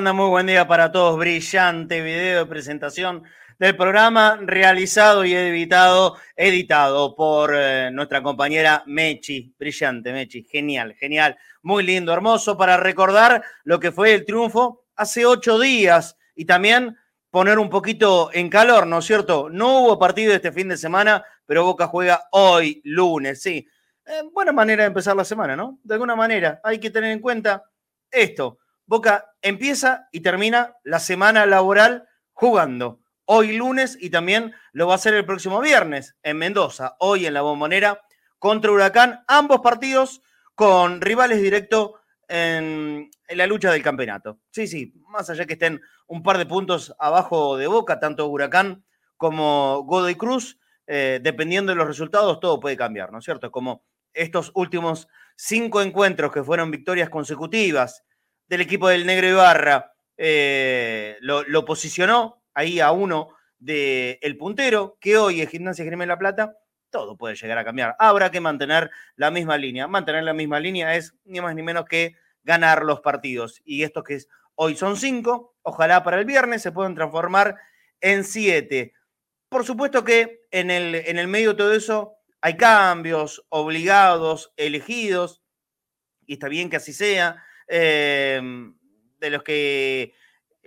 Muy buen día para todos. Brillante video de presentación del programa realizado y editado, editado por eh, nuestra compañera Mechi. Brillante, Mechi. Genial, genial. Muy lindo, hermoso para recordar lo que fue el triunfo hace ocho días y también poner un poquito en calor, ¿no es cierto? No hubo partido este fin de semana, pero Boca juega hoy, lunes, sí. Eh, buena manera de empezar la semana, ¿no? De alguna manera, hay que tener en cuenta esto Boca empieza y termina la semana laboral jugando. Hoy lunes y también lo va a hacer el próximo viernes en Mendoza, hoy en la bombonera contra Huracán. Ambos partidos con rivales directos en, la lucha del campeonato. Sí, sí, más allá que estén un par de puntos abajo de Boca, tanto Huracán como Godoy Cruz, eh, dependiendo de los resultados, todo puede cambiar, ¿no es cierto? Como estos últimos cinco encuentros que fueron victorias consecutivas del equipo del Negro Ibarra eh, lo, posicionó ahí a uno del el puntero, que hoy es Gimnasia Grima La Plata, todo puede llegar a cambiar. Habrá que mantener la misma línea. Mantener la misma línea es ni más ni menos que ganar los partidos. Y estos que hoy son cinco, ojalá para el viernes se puedan transformar en siete. Por supuesto que en el, en el medio de todo eso hay cambios obligados, elegidos, y está bien que así sea, eh, de los que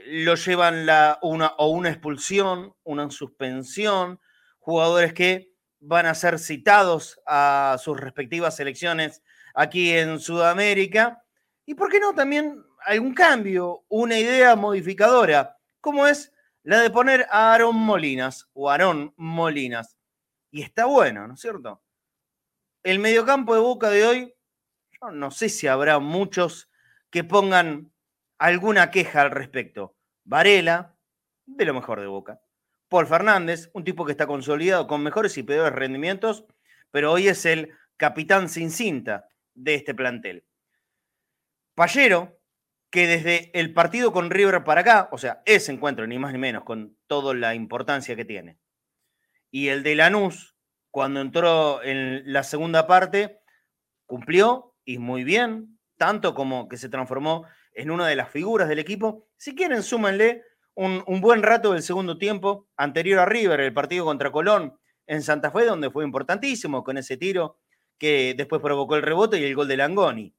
lo llevan la, una, o una expulsión, una suspensión, jugadores que van a ser citados a sus respectivas selecciones aquí en Sudamérica. Y por qué no también algún cambio, una idea modificadora, como es la de poner a Aaron Molinas o Aarón Molinas. Y está bueno, ¿no es cierto? El mediocampo de Boca de hoy, yo no sé si habrá muchos que pongan alguna queja al respecto. Varela, de lo mejor de Boca. Paul Fernández, un tipo que está consolidado con mejores y peores rendimientos, pero hoy es el capitán sin cinta de este plantel. Pallero, que desde el partido con River para acá, o sea, ese encuentro, ni más ni menos, con toda la importancia que tiene, y el de Lanús, cuando entró en la segunda parte, cumplió y muy bien, tanto como que se transformó en una de las figuras del equipo. Si quieren, súmenle un, buen rato del segundo tiempo anterior a River, el partido contra Colón en Santa Fe, donde fue importantísimo con ese tiro que después provocó el rebote y el gol de Langoni.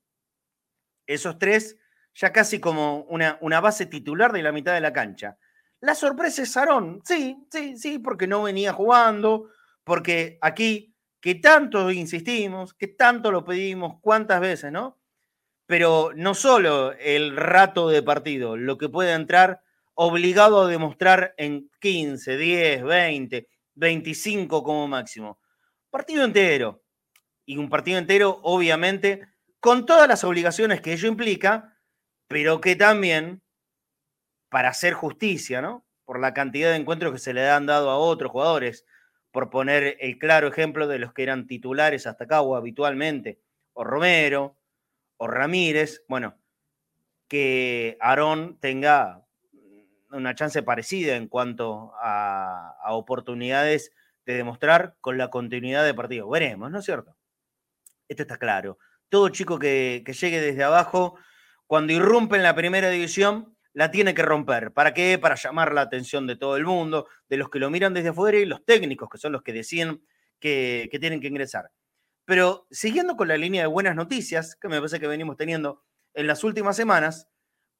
Esos tres ya casi como una, una base titular de la mitad de la cancha. La sorpresa es Sarón, sí, sí, sí, porque no venía jugando, porque aquí, que tanto insistimos, que tanto lo pedimos, cuántas veces, ¿no? Pero no solo el rato de partido, lo que puede entrar obligado a demostrar en 15, 10, 20, 25 como máximo. Partido entero. Y un partido entero, obviamente, con todas las obligaciones que ello implica, pero que también, para hacer justicia, ¿no? Por la cantidad de encuentros que se le han dado a otros jugadores, por poner el claro ejemplo de los que eran titulares hasta acá o habitualmente, o Romero, o Ramírez, bueno, que Aarón tenga una chance parecida en cuanto a, oportunidades de demostrar con la continuidad de partido. Veremos, ¿no es cierto? Esto está claro. Todo chico que, llegue desde abajo, cuando irrumpe en la primera división, la tiene que romper. ¿Para qué? Para llamar la atención de todo el mundo, de los que lo miran desde afuera y los técnicos, que son los que deciden que tienen que ingresar. Pero siguiendo con la línea de buenas noticias, que me parece que venimos teniendo en las últimas semanas,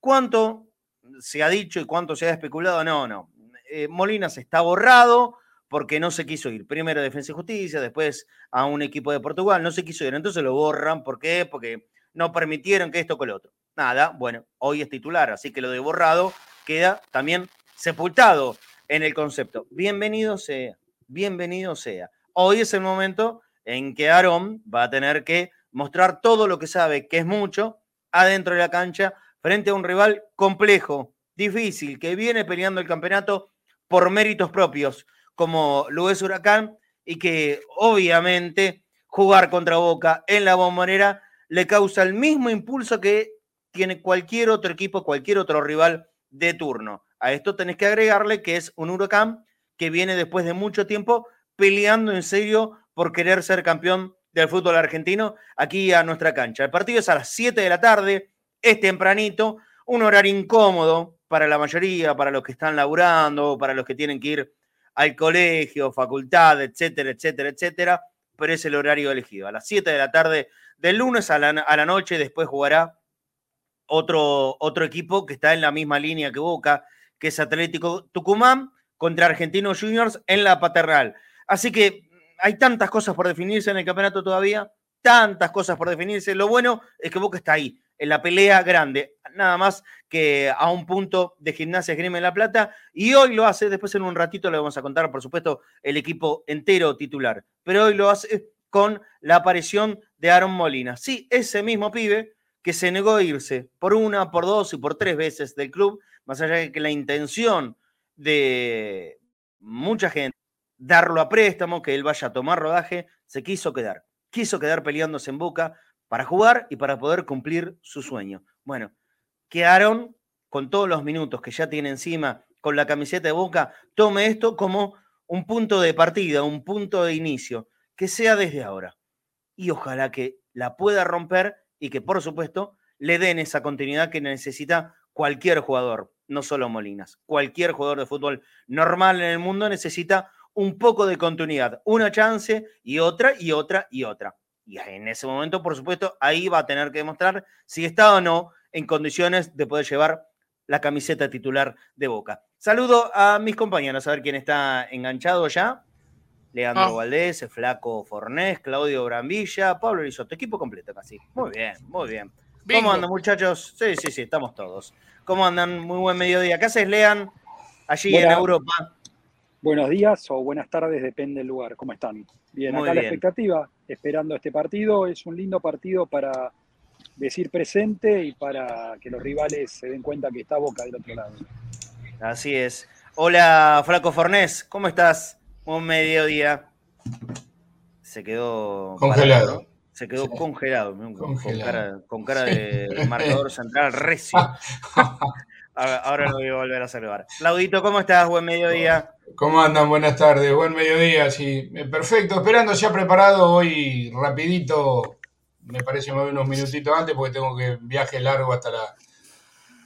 ¿cuánto se ha dicho y cuánto se ha especulado, no, no. Eh, Molinas está borrado porque no se quiso ir. Primero a Defensa y Justicia, después a un equipo de Portugal, no se quiso ir. Entonces lo borran. ¿Por qué? Porque no permitieron que esto con lo otro. Nada, bueno, hoy es titular, así que lo de borrado queda también sepultado en el concepto. Bienvenido sea, bienvenido sea. Hoy es el momento en que Aarón va a tener que mostrar todo lo que sabe, que es mucho, adentro de la cancha, frente a un rival complejo, difícil, que viene peleando el campeonato por méritos propios, como lo es Huracán, y que obviamente jugar contra Boca en la bombonera le causa el mismo impulso que tiene cualquier otro equipo, cualquier otro rival de turno. A esto tenés que agregarle que es un Huracán que viene después de mucho tiempo peleando en serio por querer ser campeón del fútbol argentino aquí a nuestra cancha. El partido es a las 7 de la tarde, es tempranito, un horario incómodo para la mayoría, para los que están laburando, para los que tienen que ir al colegio, facultad, etcétera, etcétera, etcétera, pero es el horario elegido. A las 7 de la tarde del lunes a la, a la noche, después jugará otro, otro equipo que está en la misma línea que Boca, que es Atlético Tucumán contra Argentinos Juniors en la paternal. Así que hay tantas cosas por definirse en el campeonato todavía, tantas cosas por definirse. Lo bueno es que Boca está ahí, en la pelea grande, nada más que a un punto de gimnasia Grima en La Plata, y hoy lo hace, después en un ratito le vamos a contar, por supuesto, el equipo entero titular, pero hoy lo hace con la aparición de Aaron Molina. Sí, ese mismo pibe que se negó a irse por una, por dos y por tres veces del club, más allá de que la intención de mucha gente darlo a préstamo, que él vaya a tomar rodaje, se quiso quedar. Quiso quedar peleándose en boca para jugar y para poder cumplir su sueño. Bueno, que Aaron, con todos los minutos que ya tiene encima con la camiseta de Boca, tome esto como un punto de partida, un punto de inicio, que sea desde ahora. Y ojalá que la pueda romper y que, por supuesto, le den esa continuidad que necesita cualquier jugador, no solo Molinas. Cualquier jugador de fútbol normal en el mundo necesita un poco de continuidad, una chance y otra y otra y otra. Y en ese momento, por supuesto, ahí va a tener que demostrar si está o no en condiciones de poder llevar la camiseta titular de Boca. Saludo a mis compañeros, a ver quién está enganchado ya. Leandro ah. Valdés, Flaco Fornés, Claudio Brambilla, Pablo Lizoto, equipo completo casi. Muy bien, muy bien. ¿Cómo andan, muchachos? Sí, sí, sí, estamos todos. ¿Cómo andan? Muy buen mediodía. ¿Qué haces, Lean? Allí en Europa. Buenos días o buenas tardes, depende del lugar. ¿Cómo están? Bien, acá la expectativa, esperando este partido. Es un lindo partido para decir presente y para que los rivales se den cuenta que está Boca del otro lado. Así es. Hola, Flaco Fornés, ¿cómo estás? Un mediodía. Se quedó congelado. Se quedó congelado, Con, cara, de marcador central recio. Ahora lo voy a volver a saludar. Claudito, ¿cómo estás? Buen mediodía. ¿Cómo andan? Buenas tardes, buen mediodía, sí. Eh, perfecto, esperando ya preparado hoy rapidito, me parece me voy unos minutitos antes porque tengo que viaje largo hasta la,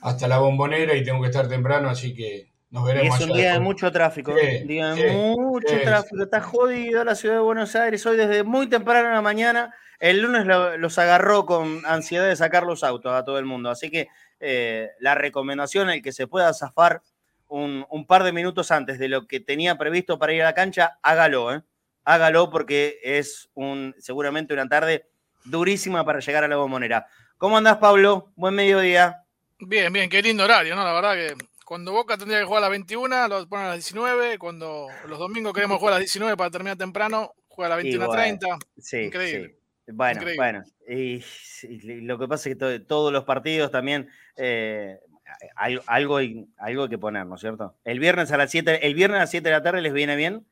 hasta la bombonera y tengo que estar temprano, así que nos veremos. Y es un día de mucho tráfico, día de mucho tráfico, está jodido la ciudad de Buenos Aires, hoy desde muy temprano en la mañana, el lunes los agarró con ansiedad de sacar los autos a todo el mundo, así que eh, la recomendación, el que se pueda zafar un, par de minutos antes de lo que tenía previsto para ir a la cancha, hágalo, ¿eh? hágalo porque es un, seguramente una tarde durísima para llegar a la bombonera. ¿Cómo andás, Pablo? Buen mediodía. Bien, bien, qué lindo horario, ¿no? La verdad que cuando Boca tendría que jugar a las 21, lo ponen a las 19. Cuando los domingos queremos jugar a las 19 para terminar temprano, juega a las 21.30. Sí, Increíble. Bueno, bueno. Y, lo que pasa es que todos los partidos también eh, hay, algo, hay, algo que poner, ¿no es cierto? El viernes a las 7, el viernes a las 7 de la tarde les viene bien.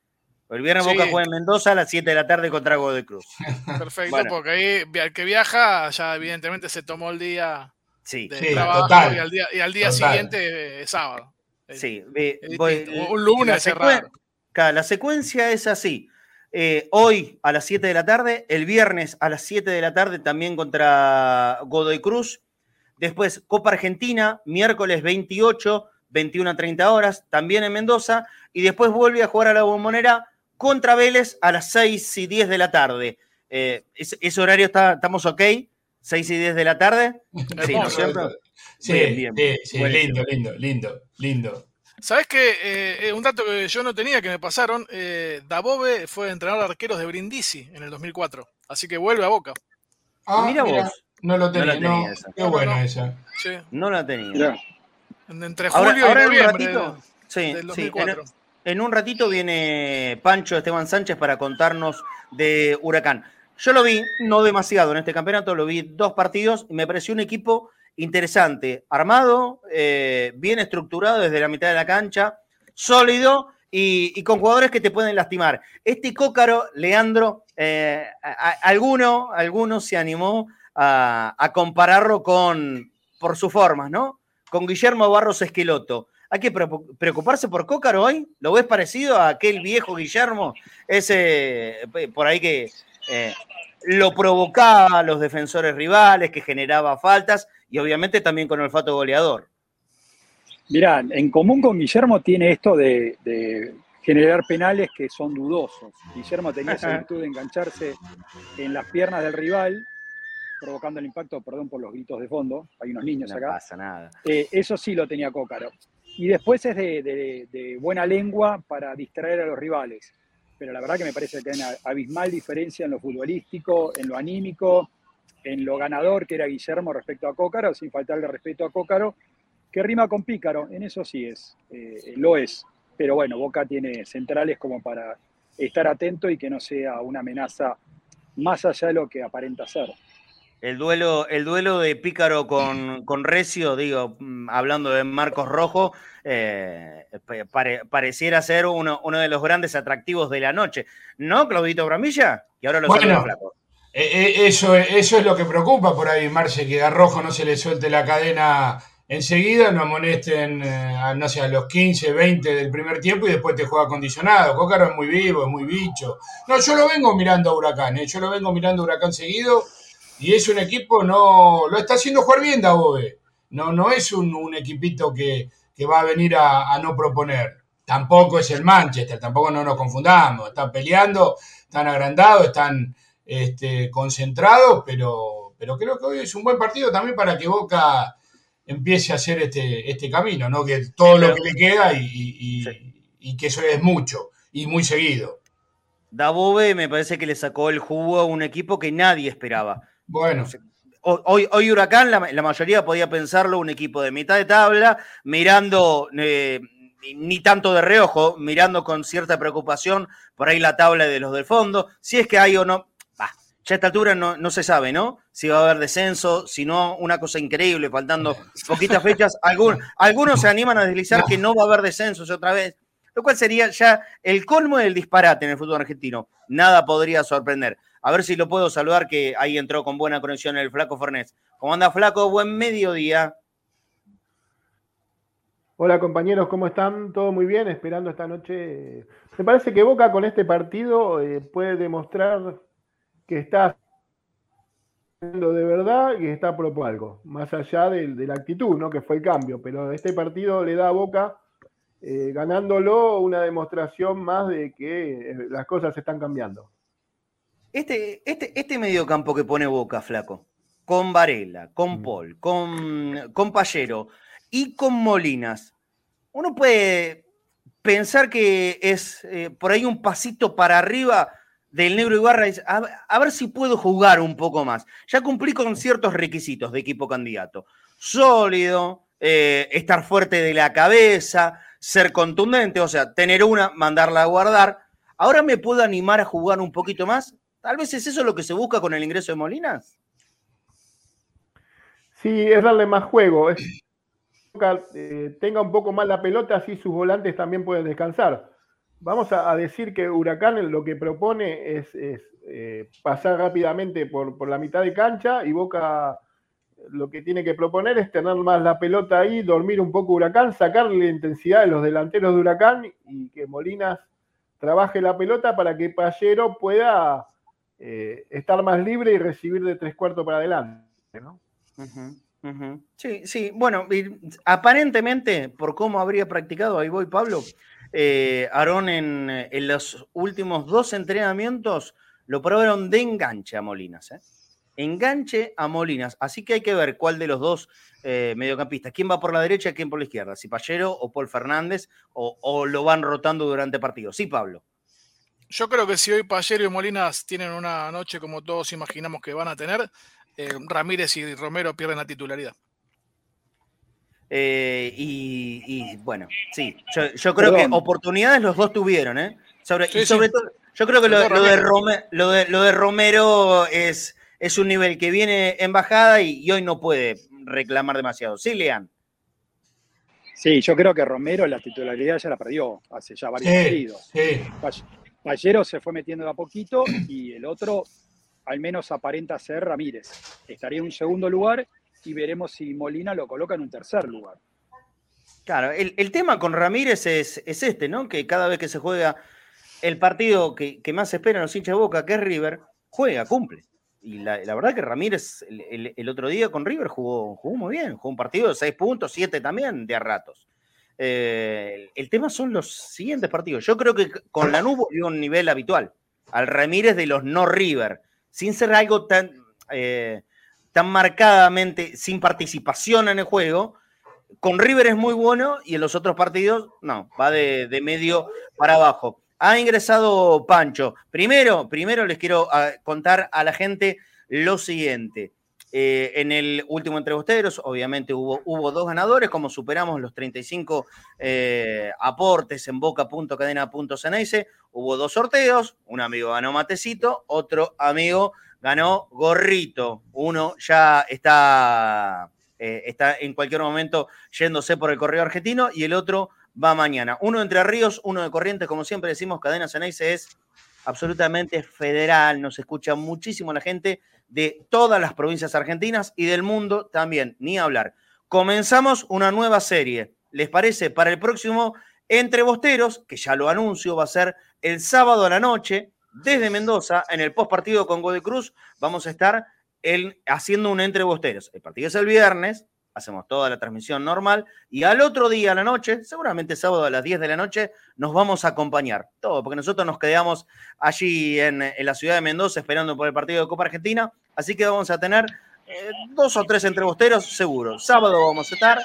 El viernes Boca juega en Mendoza a las 7 de la tarde contra de Cruz. Perfecto, porque ahí el que viaja ya evidentemente se tomó el día Sí, trabajo Y al día, y al día siguiente es sábado. Sí, un lunes la, la secuencia es así. Eh, hoy a las 7 de la tarde, el viernes a las 7 de la tarde también contra Godoy Cruz. Después Copa Argentina, miércoles 28, 21 a 30 horas, también en Mendoza. Y después vuelve a jugar a la bombonera contra Vélez a las 6 y 10 de la tarde. Eh, ese, horario está, estamos ok. 6 y 10 de la tarde. Sí, ¿no es cierto? Sí, sí, lindo, lindo, lindo, lindo. ¿Sabes qué? Eh, eh, un dato que yo no tenía, que me pasaron, eh, Dabove fue entrenador de arqueros de Brindisi en el 2004, así que vuelve a Boca. Ah, mira, vos. No lo tenía, no Qué bueno esa. Sí. No la tenía. Entre julio y noviembre sí, del 2004. en, un ratito viene Pancho Esteban Sánchez para contarnos de Huracán. Yo lo vi, no demasiado en este campeonato, lo vi dos partidos y me pareció un equipo interesante, armado, eh, bien estructurado desde la mitad de la cancha, sólido y, con jugadores que te pueden lastimar. Este Cócaro, Leandro, eh, alguno, alguno se animó a, compararlo con, por sus formas, ¿no? Con Guillermo Barros Esqueloto. ¿Hay que preocuparse por Cócaro hoy? ¿Lo ves parecido a aquel viejo Guillermo? Ese por ahí que eh, lo provocaba a los defensores rivales, que generaba faltas y obviamente también con olfato goleador. Mirá, en común con Guillermo tiene esto de, generar penales que son dudosos. Guillermo tenía esa virtud de engancharse en las piernas del rival, provocando el impacto, perdón por los gritos de fondo, hay unos niños acá. No pasa nada. Eh, eso sí lo tenía Cócaro. Y después es de, buena lengua para distraer a los rivales. Pero la verdad que me parece que hay una abismal diferencia en lo futbolístico, en lo anímico, en lo ganador que era Guillermo respecto a Cócaro, sin faltarle respeto a Cócaro, que rima con Pícaro, en eso sí es, eh, lo es. Pero bueno, Boca tiene centrales como para estar atento y que no sea una amenaza más allá de lo que aparenta ser. El duelo, el duelo de Pícaro con, con Recio, digo, mm, hablando de Marcos Rojo, eh, pareciera ser uno, uno, de los grandes atractivos de la noche. ¿No, Claudito Bramilla? Y ahora lo bueno, flaco. Eh, eh, eso, eso es lo que preocupa por ahí, Marce, que a Rojo no se le suelte la cadena enseguida no amonesten, eh, a, no a los 15, 20 del primer tiempo y después te juega condicionado. Cócaro es muy vivo, es muy bicho. No, yo lo vengo mirando a Huracán, yo lo vengo mirando a Huracán seguido y es un equipo, no, lo está haciendo jugar bien Dabobe. No, no es un, equipito que, va a venir a, no proponer. Tampoco es el Manchester, tampoco no nos confundamos. Están peleando, están agrandados, están este, concentrados, pero, pero creo que hoy es un buen partido también para que Boca empiece a hacer este, este camino, ¿no? Que todo lo que le queda y, que eso es mucho y muy seguido. Dabove me parece que le sacó el jugo a un equipo que nadie esperaba. Bueno. Hoy, hoy Huracán, la, mayoría podía pensarlo, un equipo de mitad de tabla, mirando, eh, ni tanto de reojo, mirando con cierta preocupación por ahí la tabla de los del fondo, si es que hay o no, ya a esta altura no, se sabe, ¿no? Si va a haber descenso, si no, una cosa increíble, faltando poquitas fechas. algunos se animan a deslizar que no va a haber descensos otra vez, lo cual sería ya el colmo del disparate en el fútbol argentino. Nada podría sorprender. A ver si lo puedo saludar, que ahí entró con buena conexión el Flaco Fornés. ¿Cómo anda, Flaco? Buen mediodía. Hola compañeros, ¿cómo están? ¿Todo muy bien? Esperando esta noche. Me parece que Boca con este partido eh, puede demostrar que está haciendo de verdad y está por algo, más allá de, la actitud, ¿no? que fue el cambio. Pero este partido le da a Boca, eh, ganándolo, una demostración más de que eh, las cosas están cambiando. Este, este, este mediocampo que pone Boca, flaco, con Varela, con mm. Paul, con, con Pallero y con Molinas, uno puede pensar que es eh, por ahí un pasito para arriba del Negro Ibarra es a, ver si puedo jugar un poco más. Ya cumplí con ciertos requisitos de equipo candidato. Sólido, eh, estar fuerte de la cabeza, ser contundente, o sea, tener una, mandarla a guardar. Ahora me puedo animar a jugar un poquito más. Tal vez es eso lo que se busca con el ingreso de Molinas. Sí, es darle más juego. Eh, tenga un poco más la pelota, así sus volantes también pueden descansar vamos a, decir que Huracán lo que propone es, eh, pasar rápidamente por, la mitad de cancha y Boca lo que tiene que proponer es tener más la pelota ahí, dormir un poco Huracán, sacarle la intensidad de los delanteros de Huracán y que Molinas trabaje la pelota para que Pallero pueda eh, estar más libre y recibir de tres cuartos para adelante. Sí, sí, bueno, aparentemente, por cómo habría practicado, ahí voy Pablo, eh, Aarón en, los últimos dos entrenamientos lo probaron de enganche a Molinas. ¿eh? Enganche a Molinas. Así que hay que ver cuál de los dos eh, mediocampistas, quién va por la derecha y quién por la izquierda, si Pallero o Paul Fernández, o, lo van rotando durante partidos. Sí, Pablo. Yo creo que si hoy Pallero y Molinas tienen una noche como todos imaginamos que van a tener, eh, Ramírez y Romero pierden la titularidad. Eh, y, bueno, sí, yo, creo que oportunidades los dos tuvieron, ¿eh? Sobre, y sobre todo, yo creo que lo, de, Romero es, es un nivel que viene en bajada y, hoy no puede reclamar demasiado. Sí, Lean. Sí, yo creo que Romero la titularidad ya la perdió hace ya varios partidos. Pallero se fue metiendo de a poquito y el otro al menos aparenta ser Ramírez. Estaría en un segundo lugar y veremos si Molina lo coloca en un tercer lugar. Claro, el, tema con Ramírez es, este, ¿no? Que cada vez que se juega el partido que, más se espera en los hinchas de Boca, que es River, juega, cumple. Y la, verdad que Ramírez el, otro día con River jugó, jugó muy bien, jugó un partido de seis puntos, siete también de a ratos. Eh, el, tema son los siguientes partidos. Yo creo que con la nube dio un nivel habitual al Ramírez de los no River, sin ser algo tan... Eh, tan marcadamente sin participación en el juego. Con River es muy bueno y en los otros partidos, no, va de, medio para abajo. Ha ingresado Pancho. Primero, primero les quiero ah, contar a la gente lo siguiente. Eh, en el último entrevisteros, obviamente hubo, hubo dos ganadores, como superamos los 35 eh, aportes en boca.cadena.ceneice, hubo dos sorteos, un amigo ganó matecito, otro amigo ganó Gorrito. Uno ya está, eh, está en cualquier momento yéndose por el correo argentino y el otro va mañana. Uno Entre Ríos, uno de Corrientes, como siempre decimos, Cadena Ceneice es absolutamente federal, nos escucha muchísimo la gente de todas las provincias argentinas y del mundo también, ni hablar. comenzamos una nueva serie. ¿Les parece? Para el próximo Entre Bosteros, que ya lo anuncio, va a ser el sábado a la noche, desde Mendoza, en el post partido con Godoy Cruz, vamos a estar haciendo un Entre Bosteros. El partido es el viernes, hacemos toda la transmisión normal y al otro día a la noche, seguramente sábado a las 10 de la noche, nos vamos a acompañar. Todo, porque nosotros nos quedamos allí en, la ciudad de Mendoza esperando por el partido de Copa Argentina, así que vamos a tener eh, dos o tres entrebosteros seguro. Sábado vamos a estar,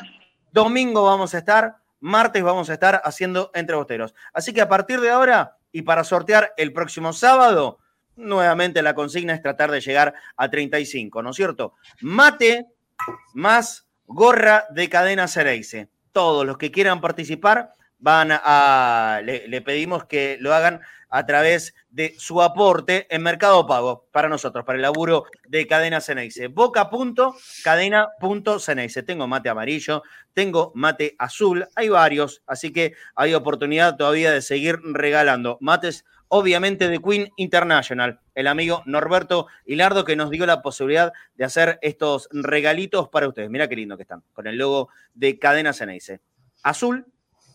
domingo vamos a estar, martes vamos a estar haciendo entrebosteros. Así que a partir de ahora y para sortear el próximo sábado, nuevamente la consigna es tratar de llegar a 35, ¿no es cierto? Mate más gorra de cadena Cereice. Todos los que quieran participar van a, le, pedimos que lo hagan a través de su aporte en Mercado Pago para nosotros, para el laburo de Cadena Ceneice. Boca.cadena.ceneice. Tengo mate amarillo, tengo mate azul, hay varios, así que hay oportunidad todavía de seguir regalando mates obviamente de Queen International, el amigo Norberto Hilardo que nos dio la posibilidad de hacer estos regalitos para ustedes. Mira qué lindo que están, con el logo de Cadena Ceneice. Azul,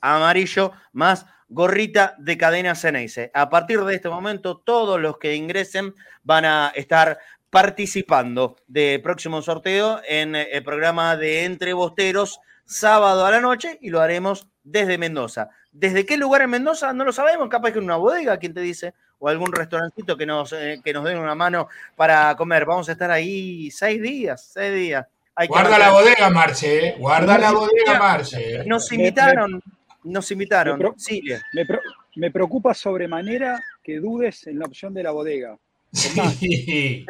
amarillo, más gorrita de Cadena Ceneice. A partir de este momento, todos los que ingresen van a estar participando del próximo sorteo en el programa de Entre Bosteros sábado a la noche y lo haremos desde Mendoza. ¿Desde qué lugar en Mendoza? No lo sabemos, capaz que en una bodega, ¿quién te dice? O algún restaurancito que nos, eh, que nos den una mano para comer. Vamos a estar ahí seis días, seis días. guarda la bodega, Marce, ¿eh? guarda la bodega, Marce. ¿eh? Nos invitaron, nos invitaron. Me, me, preocupa sobremanera que dudes en la opción de la bodega. estoy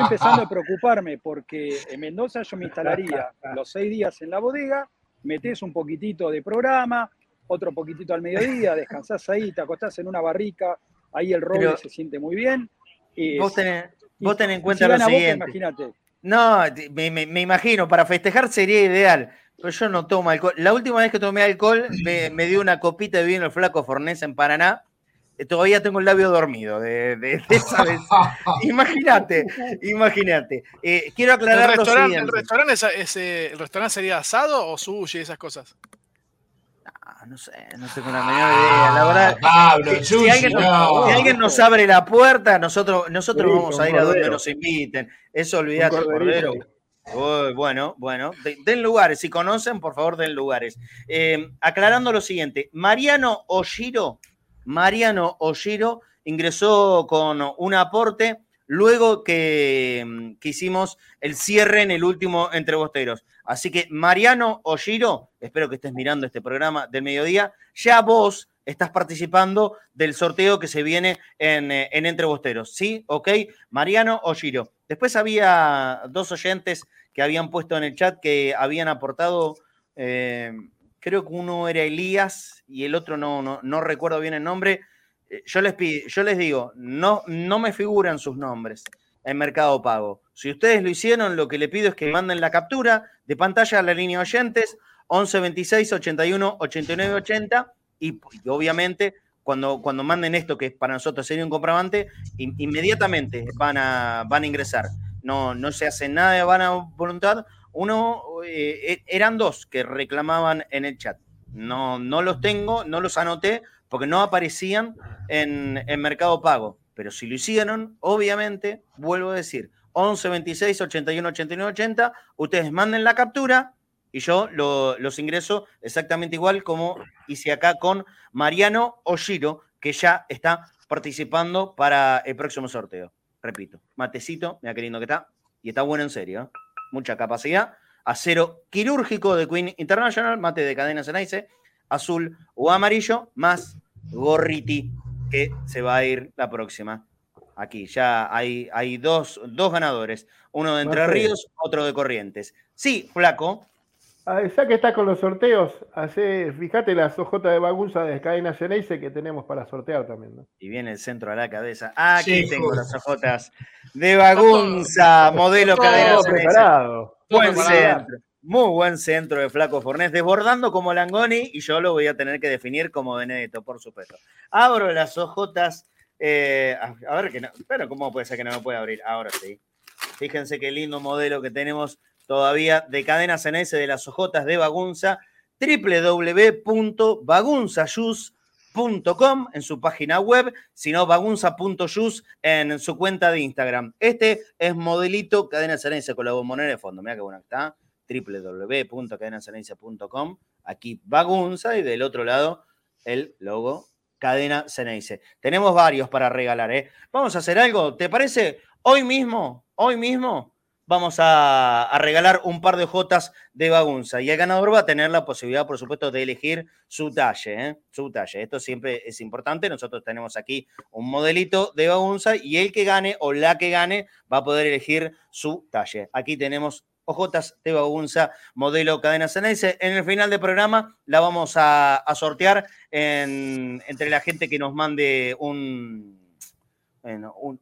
empezando a preocuparme porque en Mendoza yo me instalaría los seis días en la bodega, metes un poquitito de programa, otro poquitito al mediodía, descansás ahí, te acostás en una barrica, ahí el roble se siente muy bien. vos tenés, en cuenta lo siguiente. imagínate. No, me, imagino, para festejar sería ideal, pero yo no tomo alcohol. La última vez que tomé alcohol me, dio una copita de vino el flaco Fornés en Paraná. Eh, todavía tengo el labio dormido de, esa vez. imagínate, imagínate. Eh, quiero aclarar ¿El restaurante, ¿El restaurante, ¿El restaurante sería asado o sushi y esas cosas? no sé, no tengo la menor idea. La verdad, Pablo, si, alguien nos, abre la puerta, nosotros, nosotros vamos a ir a donde nos inviten. Eso olvidate, Cordero. Bueno, bueno, den lugares. Si conocen, por favor, den lugares. Eh, aclarando lo siguiente, Mariano Oshiro, Mariano Oshiro ingresó con un aporte luego que, que hicimos el cierre en el último Entre Bosteros. Así que, Mariano Oshiro, espero que estés mirando este programa del mediodía, ya vos estás participando del sorteo que se viene en, eh, Entre Bosteros, ¿sí? ¿Ok? Mariano Oshiro. Después había dos oyentes que habían puesto en el chat que habían aportado, eh, creo que uno era Elías y el otro no, no, recuerdo bien el nombre. Eh, yo les, pido, yo les digo, no, no me figuran sus nombres en Mercado Pago. Si ustedes lo hicieron, lo que le pido es que manden la captura de pantalla a la línea oyentes 11 26 81 89 80 y, obviamente cuando, cuando manden esto, que para nosotros sería un comprobante, inmediatamente van a, van a ingresar. No, no se hace nada de vana voluntad. Uno, eh, e, eran dos que reclamaban en el chat. No, no los tengo, no los anoté porque no aparecían en, en Mercado Pago. Pero si lo hicieron, obviamente, vuelvo a decir, 11 26 81 89 80, ustedes manden la captura y yo los ingreso exactamente igual como hice acá con Mariano Oshiro, que ya está participando para el próximo sorteo. Repito, matecito, mira qué lindo que está, y está bueno en serio, ¿eh? mucha capacidad. Acero quirúrgico de Queen International, mate de cadena Cenaice, azul o amarillo, más gorriti que se va a ir la próxima. Aquí ya hay, hay dos, dos ganadores, uno de Entre Ríos, otro de Corrientes. Sí, flaco. Ah, ya que está con los sorteos, hace, fíjate las OJ de Bagunza de Cadena Geneise que tenemos para sortear también. ¿no? Y viene el centro a la cabeza. aquí tengo las OJ de Bagunza, modelo Cadena preparado. Buen centro. Muy buen centro de Flaco Fornés, desbordando como Langoni y yo lo voy a tener que definir como Benedetto, por supuesto. Abro las ojotas. Eh, a, ver que no, pero ¿cómo puede ser que no me pueda abrir? Ahora sí. Fíjense qué lindo modelo que tenemos todavía de Cadena Ceneice de las Ojotas de Bagunza, www.bagunzayus.com en su página web, sino bagunza.yus en su cuenta de Instagram. Este es modelito Cadena Ceneice con la bombonera de fondo. Mira qué bueno está www.cadenaceneice.com. Aquí Bagunza y del otro lado el logo Cadena Ceneice. Tenemos varios para regalar, ¿eh? Vamos a hacer algo, ¿te parece? Hoy mismo, hoy mismo vamos a, regalar un par de jotas de bagunza y el ganador va a tener la posibilidad, por supuesto, de elegir su talle, ¿eh? su talle. Esto siempre es importante. Nosotros tenemos aquí un modelito de bagunza y el que gane o la que gane va a poder elegir su talle. Aquí tenemos Ojotas de Bagunza, modelo cadena ceneice. En el final del programa la vamos a, sortear entre la gente que nos mande un,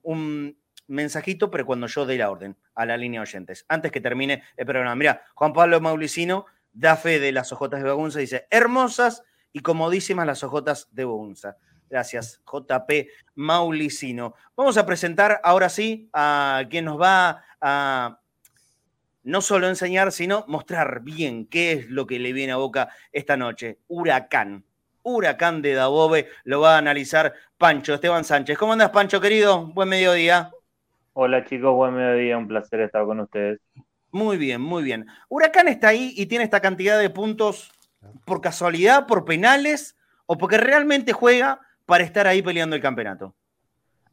un, mensajito, pero cuando yo dé la orden a la línea oyentes, antes que termine el programa. Mira, Juan Pablo Maulicino da fe de las ojotas de Bagunza, dice, hermosas y comodísimas las ojotas de Bagunza. Gracias, JP Maulicino. Vamos a presentar ahora sí a quien nos va a no solo enseñar, sino mostrar bien qué es lo que le viene a boca esta noche. Huracán. Huracán de Dabove lo va a analizar Pancho Esteban Sánchez. ¿Cómo andas, Pancho, querido? Buen mediodía. Hola, chicos, buen mediodía. Un placer estar con ustedes. Muy bien, muy bien. Huracán está ahí y tiene esta cantidad de puntos por casualidad, por penales o porque realmente juega para estar ahí peleando el campeonato.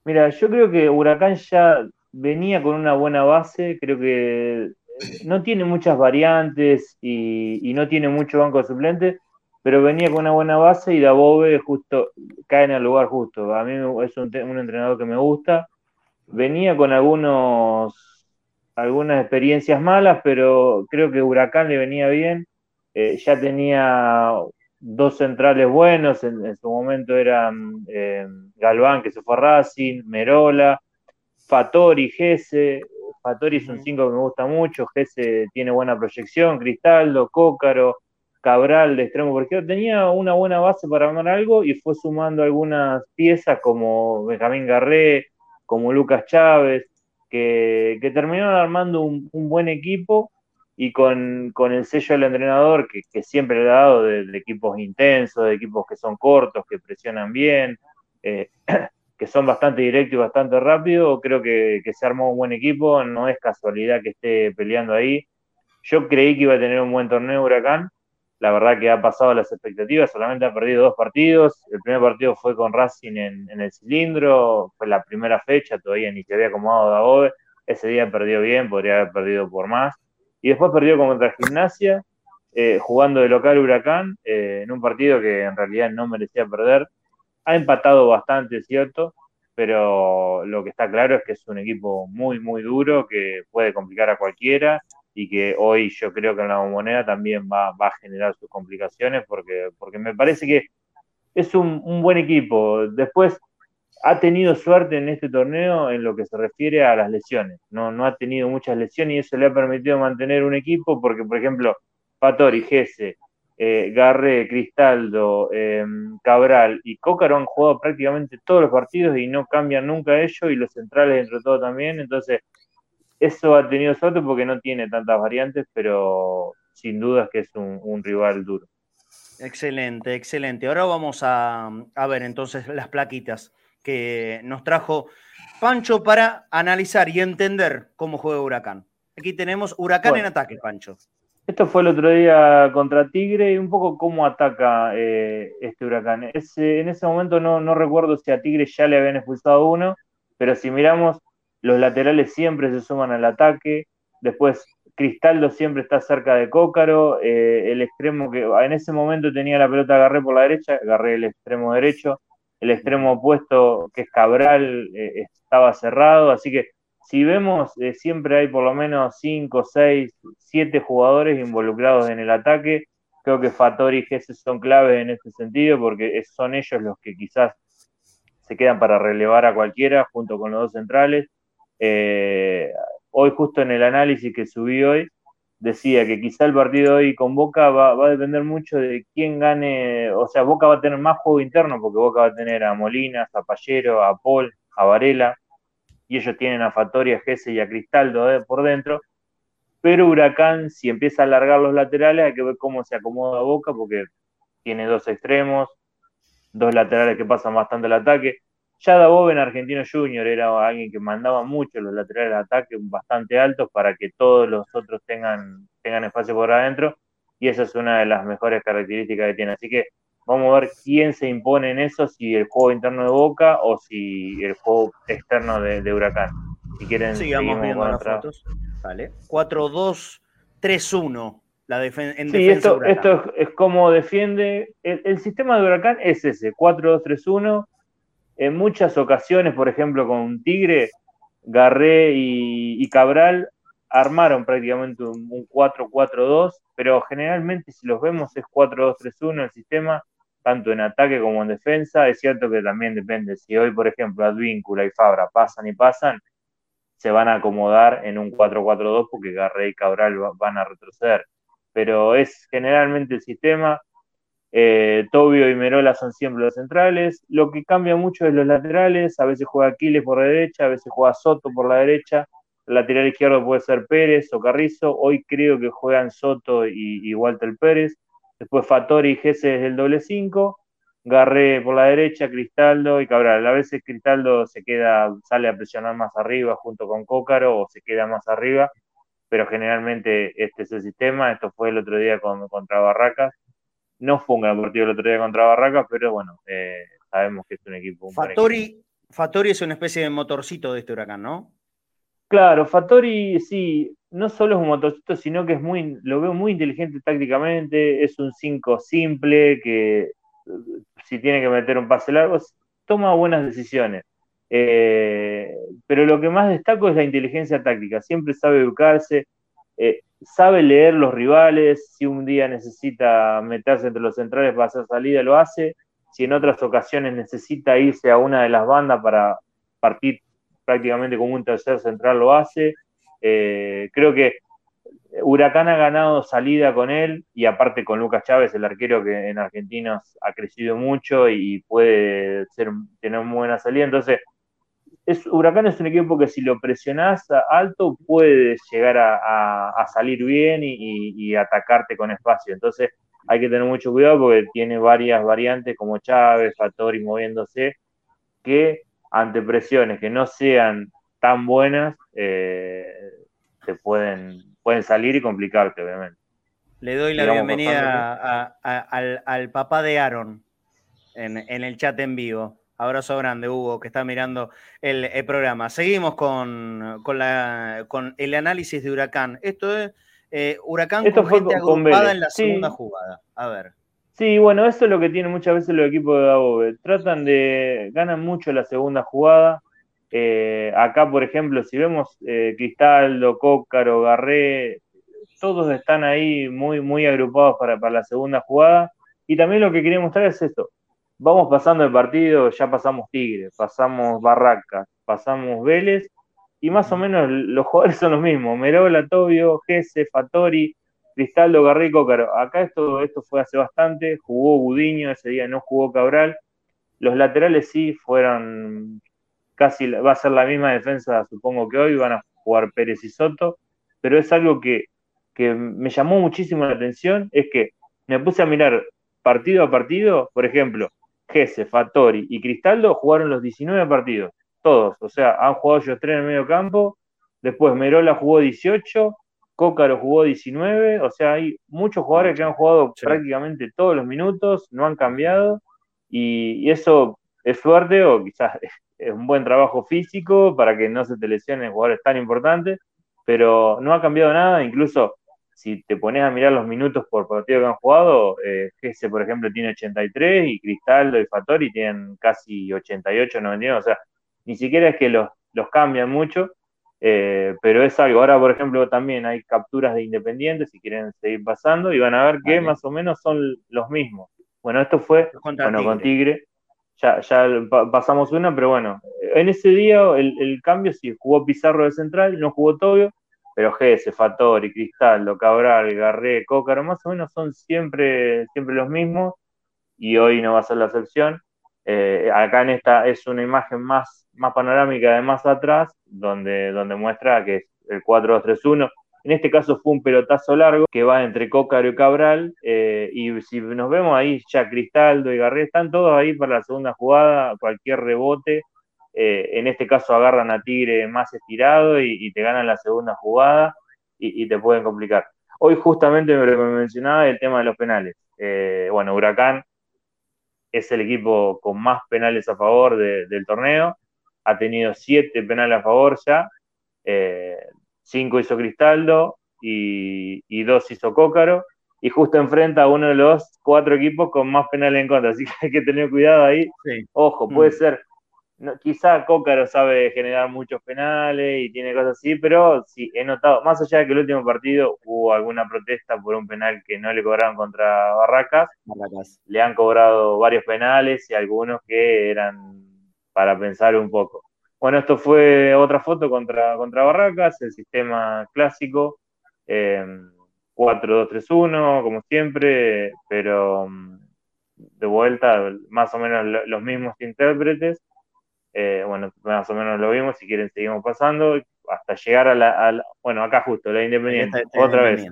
Mira, yo creo que Huracán ya venía con una buena base, creo que no tiene muchas variantes y, no tiene mucho banco de suplente, pero venía con una buena base y Dabove justo cae en el lugar justo. A mí es un, entrenador que me gusta. Venía con algunos algunas experiencias malas, pero creo que Huracán le venía bien. Eh, ya tenía dos centrales buenos, en, su momento eran eh, Galván, que se fue a Racing, Merola, Fatori, Gese, Fatori es un 5 que me gusta mucho, Gese tiene buena proyección, Cristaldo, Cócaro, Cabral de extremo porque tenía una buena base para armar algo y fue sumando algunas piezas como Benjamín Garré, como Lucas Chávez, que, terminaron armando un, buen equipo y con, el sello del entrenador que, siempre le ha dado de, equipos intensos, de equipos que son cortos, que presionan bien. Eh, que son bastante directos y bastante rápidos. Creo que, se armó un buen equipo, no es casualidad que esté peleando ahí. Yo creí que iba a tener un buen torneo Huracán, la verdad que ha pasado las expectativas, solamente ha perdido dos partidos. El primer partido fue con Racing en, el cilindro, fue la primera fecha, todavía ni se había acomodado Dagobe. Ese día perdió bien, podría haber perdido por más. Y después perdió contra Gimnasia, eh, jugando de local Huracán, eh, en un partido que en realidad no merecía perder ha empatado bastante, cierto, pero lo que está claro es que es un equipo muy, muy duro, que puede complicar a cualquiera y que hoy yo creo que en la moneda también va, a generar sus complicaciones porque, porque me parece que es un, buen equipo. Después ha tenido suerte en este torneo en lo que se refiere a las lesiones. No, no ha tenido muchas lesiones y eso le ha permitido mantener un equipo porque, por ejemplo, Patori, Gese, eh, Garre, Cristaldo, em, Cabral y Cócaro han jugado prácticamente todos los partidos y no cambian nunca ellos y los centrales dentro de todo también. Entonces, eso ha tenido suerte porque no tiene tantas variantes, pero sin dudas que es un, rival duro. Excelente, excelente. Ahora vamos a, ver entonces las plaquitas que nos trajo Pancho para analizar y entender cómo juega Huracán. Aquí tenemos Huracán en ataque, Pancho. Esto fue el otro día contra Tigre y un poco cómo ataca eh, este huracán. en ese momento no, no, recuerdo si a Tigre ya le habían expulsado uno, pero si miramos, los laterales siempre se suman al ataque. Después, Cristaldo siempre está cerca de Cócaro. Eh, el extremo que en ese momento tenía la pelota agarré por la derecha, agarré el extremo derecho. El extremo opuesto, que es Cabral, eh, estaba cerrado. Así que si vemos, eh, siempre hay por lo menos 5, 6, 7 jugadores involucrados en el ataque. Creo que Fatori y Gese son claves en este sentido porque son ellos los que quizás se quedan para relevar a cualquiera junto con los dos centrales. Eh, hoy justo en el análisis que subí hoy, decía que quizá el partido hoy con Boca va, a depender mucho de quién gane, o sea, Boca va a tener más juego interno porque Boca va a tener a Molina, a Pallero, a Paul, a Varela, y ellos tienen a Fatoria, a Gese y a Cristaldo por dentro. pero Huracán, si empieza a alargar los laterales, hay que ver cómo se acomoda Boca, porque tiene dos extremos, dos laterales que pasan bastante el ataque. Ya Dabov en Argentino Junior era alguien que mandaba mucho los laterales de ataque bastante altos para que todos los otros tengan, tengan espacio por adentro, y esa es una de las mejores características que tiene. Así que vamos a ver quién se impone en eso, si el juego interno de Boca o si el juego externo de, Huracán. Si quieren, sigamos viendo las fotos. Vale. 4-2-3-1. La en sí, esto, esto es, como defiende. El, sistema de Huracán es ese: 4-2-3-1. En muchas ocasiones, por ejemplo, con Tigre, Garré y, Cabral armaron prácticamente un, 4-4-2, pero generalmente, si los vemos, es 4-2-3-1 el sistema, tanto en ataque como en defensa. Es cierto que también depende. Si hoy, por ejemplo, Advíncula y Fabra pasan y pasan, se van a acomodar en un 4-4-2 porque Garré y Cabral van a retroceder. Pero es generalmente el sistema. Eh, Tobio y Merola son siempre los centrales. Lo que cambia mucho es los laterales. A veces juega Aquiles por la derecha, a veces juega Soto por la derecha. El lateral izquierdo puede ser Pérez o Carrizo. Hoy creo que juegan Soto y, Walter Pérez. Después Fatori y Gese es el doble 5. Garré por la derecha, Cristaldo y Cabral. A veces Cristaldo se queda, sale a presionar más arriba junto con Cócaro o se queda más arriba, pero generalmente este es el sistema. Esto fue el otro día contra Barracas. No fue un gran partido el otro día contra Barracas, pero bueno, eh, sabemos que es un equipo. Fattori, Fattori es una especie de motorcito de este huracán, ¿no? Claro, Fattori sí, no solo es un motorcito, sino que es muy, lo veo muy inteligente tácticamente, es un 5 simple que si tiene que meter un pase largo, toma buenas decisiones. Eh, pero lo que más destaco es la inteligencia táctica. Siempre sabe educarse, eh, sabe leer los rivales. Si un día necesita meterse entre los centrales para hacer salida, lo hace. Si en otras ocasiones necesita irse a una de las bandas para partir prácticamente como un tercer central, lo hace. Eh, creo que Huracán ha ganado salida con él y aparte con Lucas Chávez, el arquero que en Argentinos ha crecido mucho y puede ser, tener muy buena salida. Entonces, es, Huracán es un equipo que si lo presionás alto puede llegar a, salir bien y, atacarte con espacio. Entonces, hay que tener mucho cuidado porque tiene varias variantes como Chávez, Fatori moviéndose, que ante presiones que no sean tan buenas, eh, te pueden pueden salir y complicarte, obviamente. Le doy la bienvenida al, papá de Aaron en, el chat en vivo. Abrazo grande, Hugo, que está mirando el, programa. Seguimos con, la, con el análisis de Huracán. Esto es eh, Huracán Esto con fue gente agrupada en la segunda jugada. A ver. Sí, bueno, eso es lo que tienen muchas veces los equipos de Dabobe. Tratan de, ganan mucho la segunda jugada, eh, acá, por ejemplo, si vemos eh, Cristaldo, Cócaro, Garré, todos están ahí muy, muy agrupados para, la segunda jugada. Y también lo que quería mostrar es esto. Vamos pasando el partido, ya pasamos Tigre, pasamos Barracas, pasamos Vélez, y más o menos los jugadores son los mismos. Merola, Tobio, Gese, Fatori, Cristaldo, Garré y Cócaro. Acá esto, esto fue hace bastante, jugó Budiño, ese día no jugó Cabral. Los laterales sí fueron casi va a ser la misma defensa, supongo que hoy, van a jugar Pérez y Soto, pero es algo que, me llamó muchísimo la atención, es que me puse a mirar partido a partido, por ejemplo, Gese, Fattori y Cristaldo jugaron los 19 partidos, todos, o sea, han jugado ellos tres en el medio campo, después Merola jugó 18, Cócaro jugó 19, o sea, hay muchos jugadores que han jugado prácticamente todos los minutos, no han cambiado, y, y eso es fuerte o quizás es un buen trabajo físico para que no se te lesionen jugadores tan importantes, pero no ha cambiado nada, incluso si te pones a mirar los minutos por partido que han jugado, eh, Gese, por ejemplo, tiene 83 y Cristaldo y Fattori tienen casi 88, 99, o sea, ni siquiera es que los, los cambian mucho, eh, pero es algo. Ahora, por ejemplo, también hay capturas de Independientes, si quieren seguir pasando, y van a ver que más o menos son los mismos. Bueno, esto fue bueno, con Tigre ya, ya pasamos una, pero bueno, en ese día el, cambio sí, jugó Pizarro de central, no jugó Tobio, pero Gese, Fatori, Cristaldo, Cabral, Garré, Cócaro, más o menos son siempre, siempre los mismos y hoy no va a ser la excepción. Eh, acá en esta es una imagen más, más panorámica de más atrás, donde, donde muestra que es el 4-2-3-1. En este caso fue un pelotazo largo que va entre Cócaro y Cabral. Eh, y si nos vemos ahí, ya Cristaldo y Garré están todos ahí para la segunda jugada, cualquier rebote. Eh, en este caso agarran a Tigre más estirado y, te ganan la segunda jugada y, te pueden complicar. Hoy justamente me, mencionaba el tema de los penales. Eh, bueno, Huracán es el equipo con más penales a favor del torneo. Ha tenido siete penales a favor ya. Eh, cinco hizo Cristaldo y, dos hizo Cócaro. Y justo enfrenta a uno de los cuatro equipos con más penales en contra. Así que hay que tener cuidado ahí. Ojo, puede mm. ser quizá Cócaro sabe generar muchos penales y tiene cosas así, pero sí, he notado, más allá de que el último partido hubo alguna protesta por un penal que no le cobraron contra Barracas, le han cobrado varios penales y algunos que eran para pensar un poco. Bueno, esto fue otra foto contra, contra Barracas, el sistema clásico, 4-2-3-1, em, como siempre, pero mm, de vuelta, más o menos los mismos intérpretes eh, bueno, más o menos lo vimos, si quieren seguimos pasando, hasta llegar a la, bueno, acá justo, la Independiente, otra vez.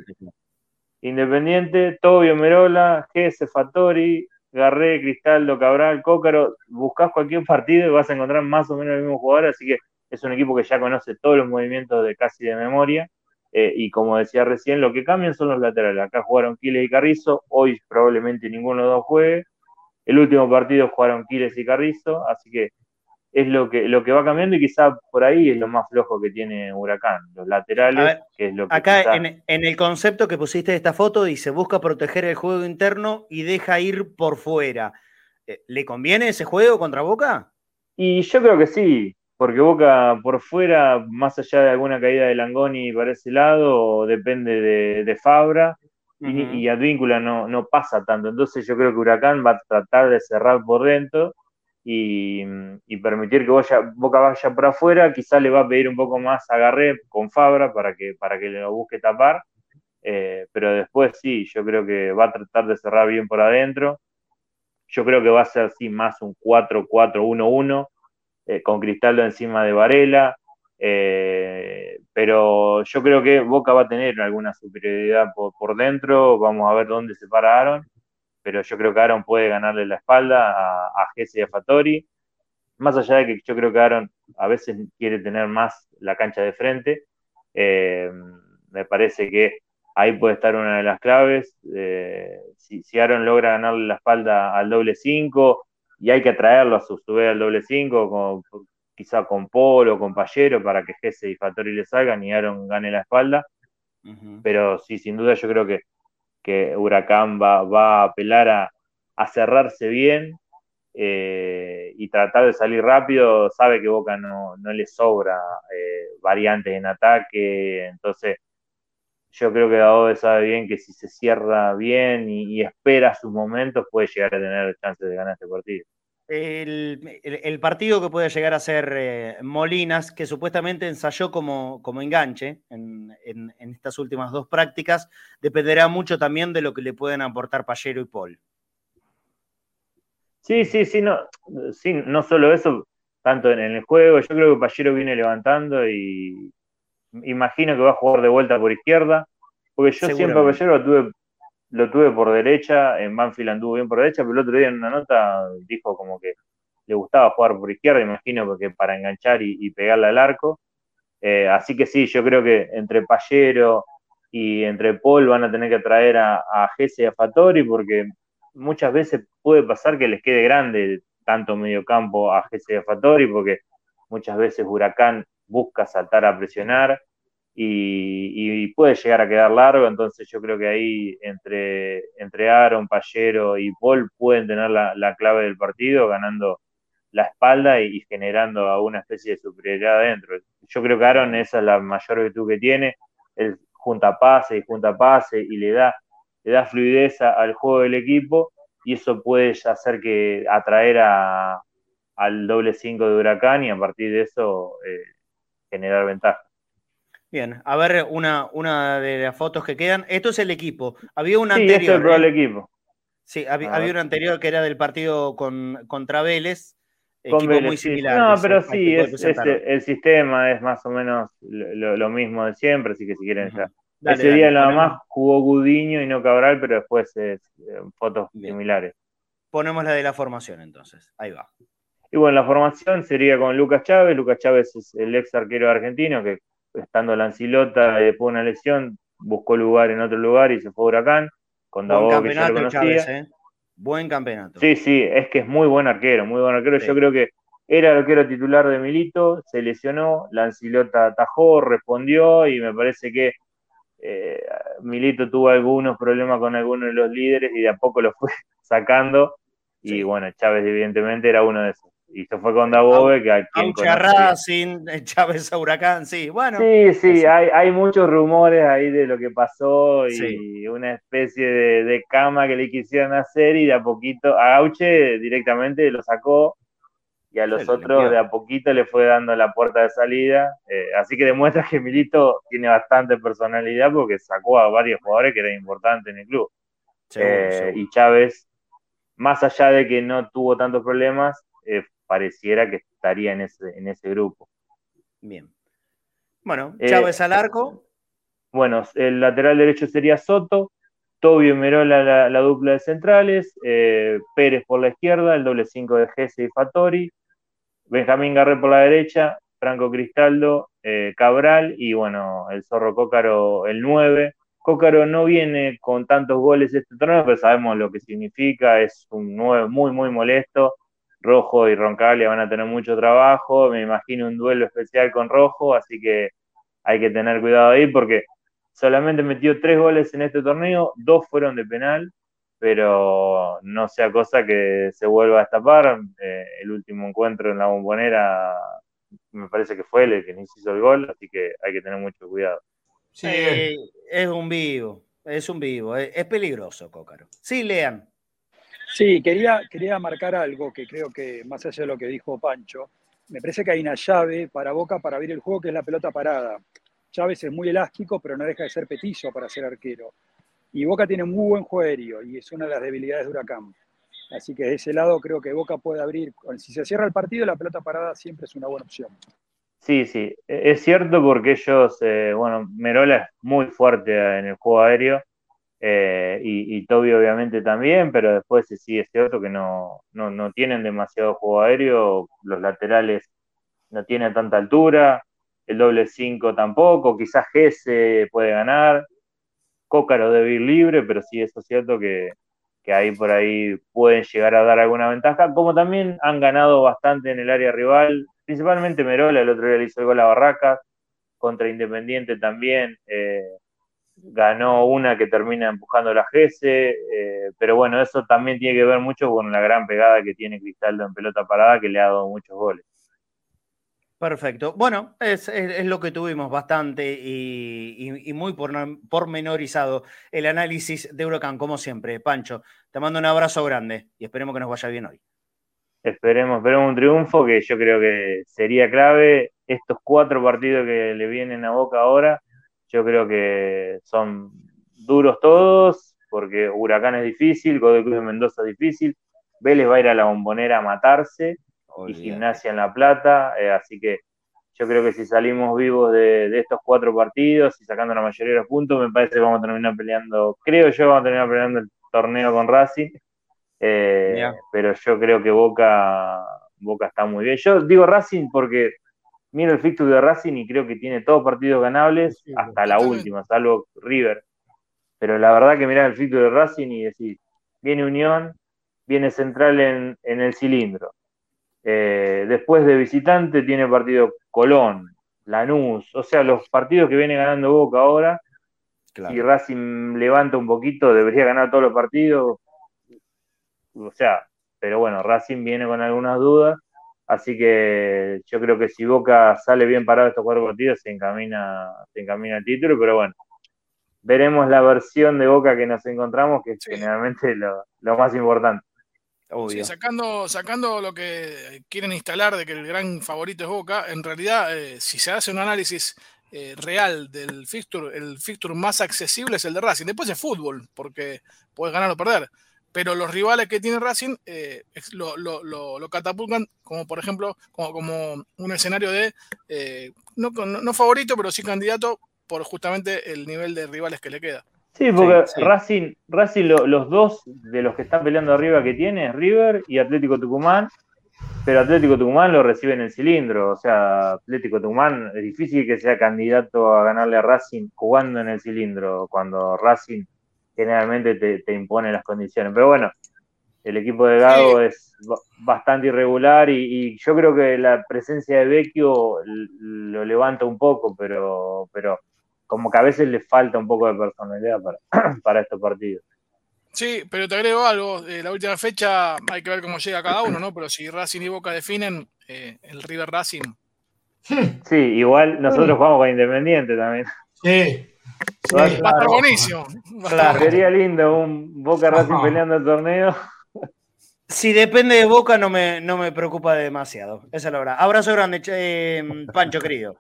Independiente, Tobio Merola, Gese, Fattori, Garré, Cristaldo, Cabral, Cócaro, buscas cualquier partido y vas a encontrar más o menos el mismo jugador, así que es un equipo que ya conoce todos los movimientos de casi de memoria. Eh, y como decía recién, lo que cambian son los laterales. Acá jugaron Quiles y Carrizo, hoy probablemente ninguno de los dos juegue. El último partido jugaron Quiles y Carrizo, así que es lo que, lo que va cambiando y quizá por ahí es lo más flojo que tiene Huracán, los laterales, que es lo que Acá en, el concepto que pusiste de esta foto dice, busca proteger el juego interno y deja ir por fuera. Eh, ¿Le conviene ese juego contra Boca? Y yo creo que sí, porque Boca por fuera, más allá de alguna caída de Langoni para ese lado, depende de, Fabra. Y, Advíncula no, no pasa tanto. Entonces yo creo que Huracán va a tratar de cerrar por dentro y, permitir que Boca vaya por afuera, quizá le va a pedir un poco más agarré con Fabra para que, para que lo busque tapar, eh, pero después sí, yo creo que va a tratar de cerrar bien por adentro. Yo creo que va a ser así más un 4-4-1-1, eh, con Cristaldo encima de Varela, eh, pero yo creo que Boca va a tener alguna superioridad por, por dentro, vamos a ver dónde se pararon pero yo creo que Aaron puede ganarle la espalda a, a Jesse y a Fattori. Más allá de que yo creo que Aaron a veces quiere tener más la cancha de frente, eh, me parece que ahí puede estar una de las claves. Eh, si, si, Aaron logra ganarle la espalda al doble 5 y hay que atraerlo a su, vez al doble 5, quizá con Polo o con Pallero para que Jesse y Fattori le salgan y Aaron gane la espalda. Pero sí, sin duda yo creo que que Huracán va, va a apelar a, cerrarse bien eh, y tratar de salir rápido. Sabe que Boca no, le sobra eh, variantes en ataque, entonces yo creo que Daobe sabe bien que si se cierra bien y, espera sus momentos puede llegar a tener chances de ganar este partido. El, partido que puede llegar a ser eh, Molinas, que supuestamente ensayó como, como enganche en, estas últimas dos prácticas, dependerá mucho también de lo que le pueden aportar Pallero y Paul. Sí, sí, sí, no, sí, no solo eso, tanto en, el juego, yo creo que Pallero viene levantando y imagino que va a jugar de vuelta por izquierda, porque yo siempre a Pallero lo tuve lo tuve por derecha, en Banfield anduvo bien por derecha, pero el otro día en una nota dijo como que le gustaba jugar por izquierda, imagino porque para enganchar y, pegarle al arco. Eh, así que sí, yo creo que entre Pallero y entre Paul van a tener que traer a, a Gese y a Fattori porque muchas veces puede pasar que les quede grande tanto medio campo a Gese y a Fattori porque muchas veces Huracán busca saltar a presionar y, puede llegar a quedar largo, entonces yo creo que ahí entre, entre Aaron, Pallero y Paul pueden tener la, clave del partido, ganando la espalda y, generando alguna especie de superioridad adentro. Yo creo que Aaron esa es la mayor virtud que tiene, él junta pase y junta pase y le da, le da fluidez al juego del equipo y eso puede hacer que atraer a, al doble 5 de Huracán y a partir de eso eh, generar ventaja. Bien, a ver una, una de las fotos que quedan. Esto es el equipo. Había un sí, anterior. es el ¿eh? equipo. Sí, había, un anterior que era del partido con, contra Vélez. Equipo muy similar. No, pero sí, es, el sistema es más o menos lo, mismo de siempre, así que si quieren ya. Ese día nada más jugó Gudiño y no Cabral, pero después es eh, fotos similares. Ponemos la de la formación entonces, ahí va. Y bueno, la formación sería con Lucas Chávez. Lucas Chávez es el ex arquero argentino que estando Lancilota y después de una lesión buscó lugar en otro lugar y se fue a Huracán. Con Buen que ya lo conocía. ¿eh? Buen campeonato. Sí, sí, es que es muy buen arquero, muy buen arquero. Yo creo que era el arquero titular de Milito, se lesionó, Lancilota atajó, respondió y me parece que eh, Milito tuvo algunos problemas con algunos de los líderes y de a poco lo fue sacando. Y bueno, Chávez evidentemente era uno de esos. Y se fue con Dabove, que a quien Racing, Chávez a Huracán, sí, bueno. Sí, sí, hay, hay, muchos rumores ahí de lo que pasó y una especie de, cama que le quisieron hacer y de a poquito, a Gauche directamente lo sacó y a los otros de a poquito le fue dando la puerta de salida. Eh, así que demuestra que Milito tiene bastante personalidad porque sacó a varios jugadores que eran importantes en el club. Eh, y Chávez, más allá de que no tuvo tantos problemas, eh, pareciera que estaría en ese, en ese grupo. Bien. Bueno, eh, Chávez al arco. Bueno, el lateral derecho sería Soto, Tobio y Merola la, dupla de centrales, eh, Pérez por la izquierda, el doble 5 de Gese y Fatori, Benjamín Garré por la derecha, Franco Cristaldo, eh, Cabral y bueno, el Zorro Cócaro el 9. Cócaro no viene con tantos goles este torneo, pero sabemos lo que significa, es un 9 muy, muy molesto. Rojo y Roncaglia van a tener mucho trabajo, me imagino un duelo especial con Rojo, así que hay que tener cuidado ahí porque solamente metió tres goles en este torneo, dos fueron de penal, pero no sea cosa que se vuelva a destapar. Eh, el último encuentro en la bombonera me parece que fue el que no hizo el gol, así que hay que tener mucho cuidado. Sí, es un vivo, es un vivo, es, es peligroso, Cócaro. Sí, lean. Sí, quería, quería marcar algo que creo que, más allá de lo que dijo Pancho, me parece que hay una llave para Boca para abrir el juego que es la pelota parada. Chávez es muy elástico, pero no deja de ser petizo para ser arquero. Y Boca tiene muy buen juego aéreo y es una de las debilidades de Huracán. Así que de ese lado creo que Boca puede abrir. Si se cierra el partido, la pelota parada siempre es una buena opción. Sí, sí, e-, es cierto porque ellos, eh, bueno, Merola es muy fuerte en el juego aéreo eh, y, Toby obviamente también, pero después sí es cierto que no, no, tienen demasiado juego aéreo, los laterales no tienen tanta altura, el doble 5 tampoco, quizás Gese puede ganar, Cócaro debe ir libre, pero sí eso es cierto que, que ahí por ahí pueden llegar a dar alguna ventaja, como también han ganado bastante en el área rival, principalmente Merola, el otro día le hizo el gol a Barracas, contra Independiente también. Eh, ganó una que termina empujando la GESE, eh, pero bueno, eso también tiene que ver mucho con la gran pegada que tiene Cristaldo en pelota parada, que le ha dado muchos goles. Perfecto. Bueno, es, lo que tuvimos bastante y, muy pormenorizado el análisis de Huracán, como siempre. Pancho, te mando un abrazo grande y esperemos que nos vaya bien hoy. Esperemos, esperemos un triunfo que yo creo que sería clave. Estos cuatro partidos que le vienen a Boca ahora, yo creo que son duros todos, porque Huracán es difícil, Godoy Cruz de Mendoza es difícil, Vélez va a ir a la bombonera a matarse, y Gimnasia en La Plata, eh, así que yo creo que si salimos vivos de, estos cuatro partidos y sacando la mayoría de los puntos, me parece que vamos a terminar peleando, creo yo, vamos a terminar peleando el torneo con Racing, eh, pero yo creo que Boca, Boca está muy bien. Yo digo Racing porque miro el fixture de Racing y creo que tiene todos partidos ganables hasta la última, salvo River. Pero la verdad que mirá el fixture de Racing y decís, viene Unión, viene Central en, el cilindro. Eh, después de visitante tiene partido Colón, Lanús, o sea, los partidos que viene ganando Boca ahora, si Racing levanta un poquito, debería ganar todos los partidos. O sea, pero bueno, Racing viene con algunas dudas Así que yo creo que si Boca sale bien parado estos cuatro partidos, se encamina, se encamina el título, pero bueno, veremos la versión de Boca que nos encontramos, que es generalmente lo, más importante. Sí, sacando, sacando lo que quieren instalar de que el gran favorito es Boca, en realidad, eh, si se hace un análisis eh, real del fixture, el fixture más accesible es el de Racing. Después es fútbol, porque puedes ganar o perder pero los rivales que tiene Racing eh, lo, lo, catapultan como, por ejemplo, como, como un escenario de, eh, no, no, favorito, pero sí candidato por justamente el nivel de rivales que le queda. Sí, porque Racing, Racing los dos de los que están peleando arriba que tiene es River y Atlético Tucumán, pero Atlético Tucumán lo recibe en el cilindro, o sea, Atlético Tucumán es difícil que sea candidato a ganarle a Racing jugando en el cilindro, cuando Racing generalmente te, impone las condiciones. Pero bueno, el equipo de Gago es bastante irregular y, yo creo que la presencia de Vecchio lo levanta un poco, pero, pero como que a veces le falta un poco de personalidad para, para estos partidos. Sí, pero te agrego algo, de la última fecha hay que ver cómo llega cada uno, ¿no? Pero si Racing y Boca definen, eh, el River Racing. Sí, igual nosotros jugamos con Independiente también. Sí, Va a estar buenísimo. Sería lindo un Boca Racing peleando el torneo. Si depende de Boca, no me, no me preocupa demasiado. Esa es la verdad. Abrazo grande, eh, Pancho, querido.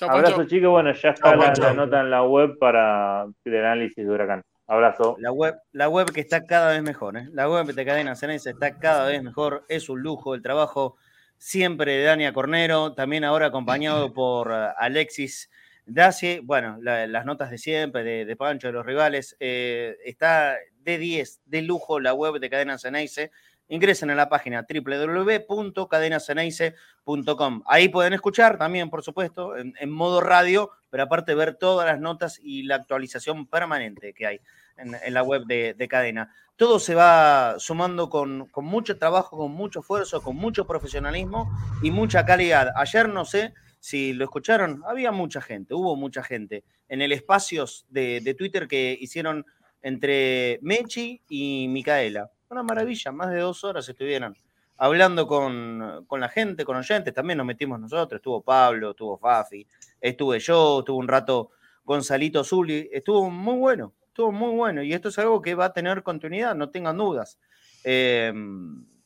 Abrazo, chicos. Bueno, ya está la, nota en la web para el análisis de Huracán. Abrazo. La web, la web que está cada vez mejor. ¿eh? La web de Cadena Ceneice está cada vez mejor. Es un lujo el trabajo siempre de Dania Cornero. También ahora acompañado por eh, Alexis Dacie, bueno, las notas de siempre, de, Pancho, de los rivales, eh, está de 10, de lujo la web de Cadena Ceneice. Ingresen a la página www.cadenaceneice.com. Ahí pueden escuchar también, por supuesto, en, modo radio, pero aparte ver todas las notas y la actualización permanente que hay en, la web de, Cadena. Todo se va sumando con, con mucho trabajo, con mucho esfuerzo, con mucho profesionalismo y mucha calidad. Ayer, no sé, si lo escucharon, había mucha gente, hubo mucha gente. En el espacio de, Twitter que hicieron entre Mechi y Micaela. Una maravilla, más de dos horas estuvieron hablando con, la gente, con oyentes, también nos metimos nosotros, estuvo Pablo, estuvo Fafi, estuve yo, estuvo un rato Gonzalito Zuli, estuvo muy bueno, estuvo muy bueno. Y esto es algo que va a tener continuidad, no tengan dudas. Eh,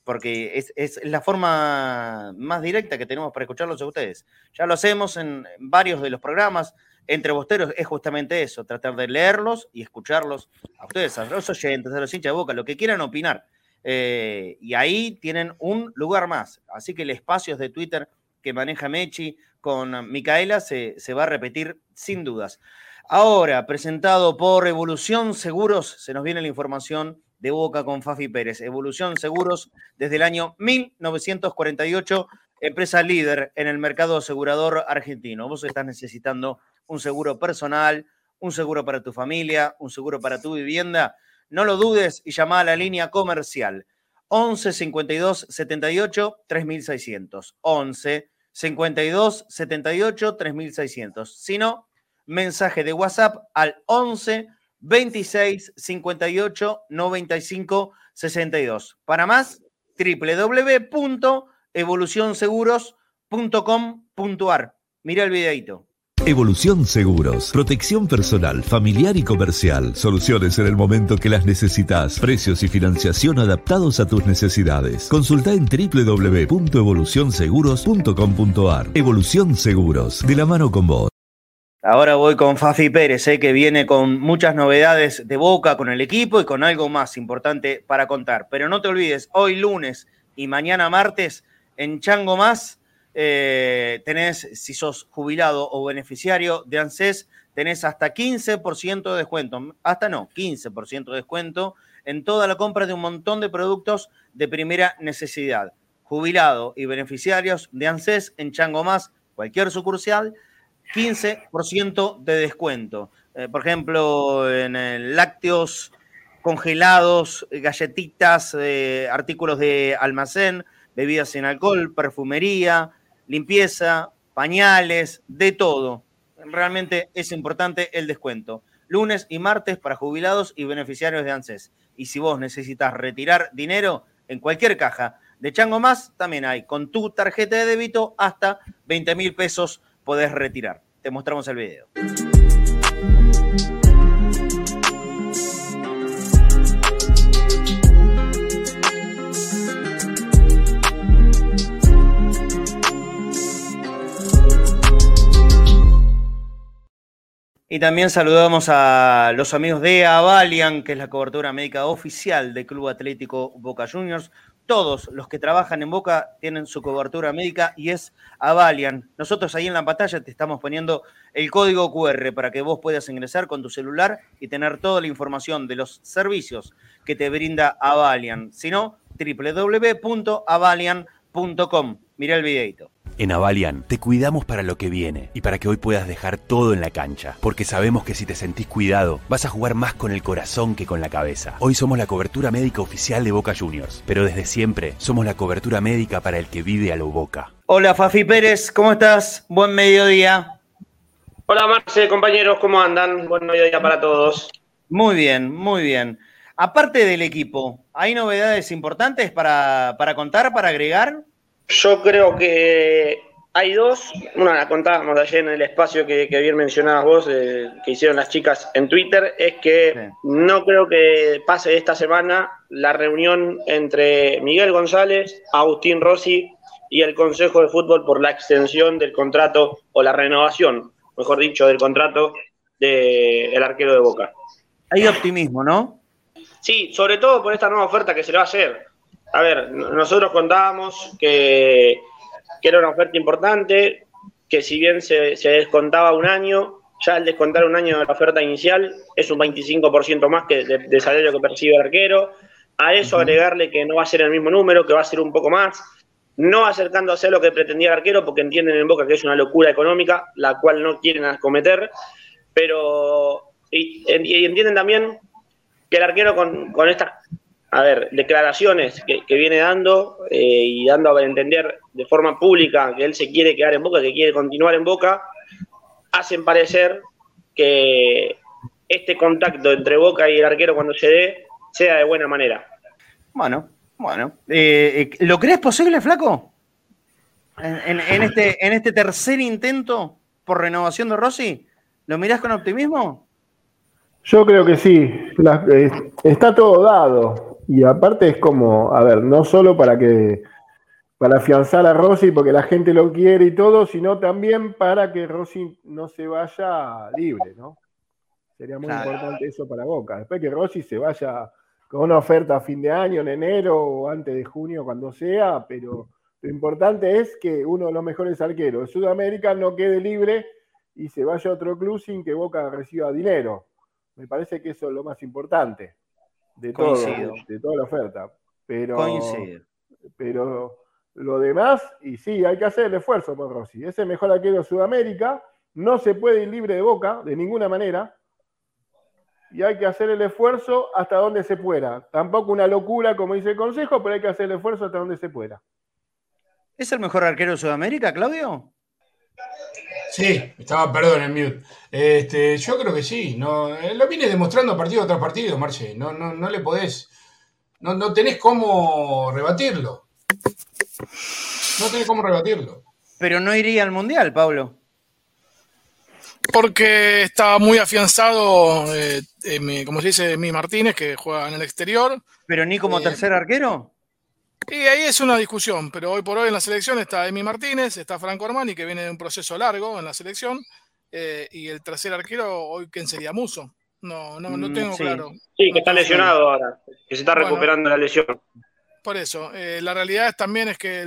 porque es, la forma más directa que tenemos para escucharlos a ustedes. Ya lo hacemos en varios de los programas. Entre Bosteros es justamente eso, tratar de leerlos y escucharlos a ustedes, a los oyentes, a los hinchas de boca, lo que quieran opinar. Eh, y ahí tienen un lugar más. Así que el espacio de Twitter que maneja Mechi con Micaela se, se va a repetir sin dudas. Ahora, presentado por Evolución Seguros, se nos viene la información de Boca con Fafi Pérez. Evolución Seguros desde el año 1948, empresa líder en el mercado asegurador argentino. Vos estás necesitando un seguro personal, un seguro para tu familia, un seguro para tu vivienda. No lo dudes y llama a la línea comercial 11 52 78 3600. 11 52 78 3600. Si no, mensaje de WhatsApp al 11 26 58 95 62. Para más, www.evolucionseguros.com.ar. Mira el videito. Evolución Seguros, protección personal, familiar y comercial, soluciones en el momento que las necesitas, precios y financiación adaptados a tus necesidades. Consulta en www.evolucionseguros.com.ar. Evolución Seguros, de la mano con vos. Ahora voy con Fafi Pérez, eh, que viene con muchas novedades de boca con el equipo y con algo más importante para contar. Pero no te olvides, hoy lunes y mañana martes en Chango Más eh, tenés, si sos jubilado o beneficiario de ANSES, tenés hasta 15% de descuento, hasta no, 15% de descuento en toda la compra de un montón de productos de primera necesidad. Jubilado y beneficiarios de ANSES en Chango Más, cualquier sucursal 15% de descuento. Eh, por ejemplo, en lácteos congelados, galletitas, eh, artículos de almacén, bebidas sin alcohol, perfumería, limpieza, pañales, de todo. Realmente es importante el descuento. Lunes y martes para jubilados y beneficiarios de ANSES. Y si vos necesitas retirar dinero en cualquier caja de Chango Más, también hay con tu tarjeta de débito hasta 20 mil pesos podés retirar. Te mostramos el video. Y también saludamos a los amigos de Avalian, que es la cobertura médica oficial del Club Atlético Boca Juniors. Todos los que trabajan en Boca tienen su cobertura médica y es Avalian. Nosotros ahí en la pantalla te estamos poniendo el código QR para que vos puedas ingresar con tu celular y tener toda la información de los servicios que te brinda Avalian. Si no, www.avalian.com. Mira el videito. En Avalian te cuidamos para lo que viene y para que hoy puedas dejar todo en la cancha, porque sabemos que si te sentís cuidado, vas a jugar más con el corazón que con la cabeza. Hoy somos la cobertura médica oficial de Boca Juniors, pero desde siempre somos la cobertura médica para el que vive a lo Boca. Hola Fafi Pérez, ¿cómo estás? Buen mediodía. Hola Marce, compañeros, ¿cómo andan? Buen mediodía para todos. Muy bien, muy bien. Aparte del equipo, ¿hay novedades importantes para, para contar, para agregar? Yo creo que hay dos. Una la contábamos ayer en el espacio que, bien mencionabas vos, eh, que hicieron las chicas en Twitter, es que no creo que pase esta semana la reunión entre Miguel González, Agustín Rossi y el Consejo de Fútbol por la extensión del contrato o la renovación, mejor dicho, del contrato del arquero de Boca. Hay optimismo, ¿no? Sí, sobre todo por esta nueva oferta que se le va a hacer a ver, nosotros contábamos que, era una oferta importante, que si bien se, descontaba un año, ya al descontar un año de la oferta inicial es un 25% más que de, salario que percibe el arquero. A eso agregarle que no va a ser el mismo número, que va a ser un poco más, no acercándose a lo que pretendía el arquero, porque entienden en Boca que es una locura económica, la cual no quieren acometer, pero y, entienden también que el arquero con, con estas a ver, declaraciones que, viene dando eh, y dando a entender de forma pública que él se quiere quedar en Boca, que quiere continuar en Boca, hacen parecer que este contacto entre Boca y el arquero cuando se dé sea de buena manera. Bueno, bueno. Eh, eh, ¿Lo crees posible, Flaco? En, este, en este tercer intento por renovación de Rossi, ¿lo mirás con optimismo? Yo creo que sí. está todo dado. Y aparte es como, a ver, no solo para que para afianzar a Rossi porque la gente lo quiere y todo, sino también para que Rossi no se vaya libre, ¿no? Sería muy importante eso para Boca. Después que Rossi se vaya con una oferta a fin de año, en enero o antes de junio, cuando sea, pero lo importante es que uno de los mejores arqueros de Sudamérica no quede libre y se vaya a otro club sin que Boca reciba dinero. Me parece que eso es lo más importante de todo, de, toda la oferta. Pero, pero lo demás, y sí, hay que hacer el esfuerzo por Rossi. Es el mejor arquero de Sudamérica, no se puede ir libre de boca de ninguna manera. Y hay que hacer el esfuerzo hasta donde se pueda. Tampoco una locura, como dice el Consejo, pero hay que hacer el esfuerzo hasta donde se pueda. ¿Es el mejor arquero de Sudamérica, Claudio? Sí, estaba, perdón, en mute. Este, yo creo que sí. No, eh, lo viene demostrando partido tras partido, Marche. No, no, no le podés. No, no tenés cómo rebatirlo. No tenés cómo rebatirlo. Pero no iría al mundial, Pablo. Porque está muy afianzado, eh, como se dice, mi Martínez, que juega en el exterior. ¿Pero ni como eh, tercer arquero? Y ahí es una discusión, pero hoy por hoy en la selección está Emi Martínez, está Franco Armani, que viene de un proceso largo en la selección, eh, y el tercer arquero, hoy, ¿quién sería? Muso. No, no, no mm, tengo claro. Sí, que está lesionado ahora, que se está recuperando la lesión. Por eso, eh, la realidad también es que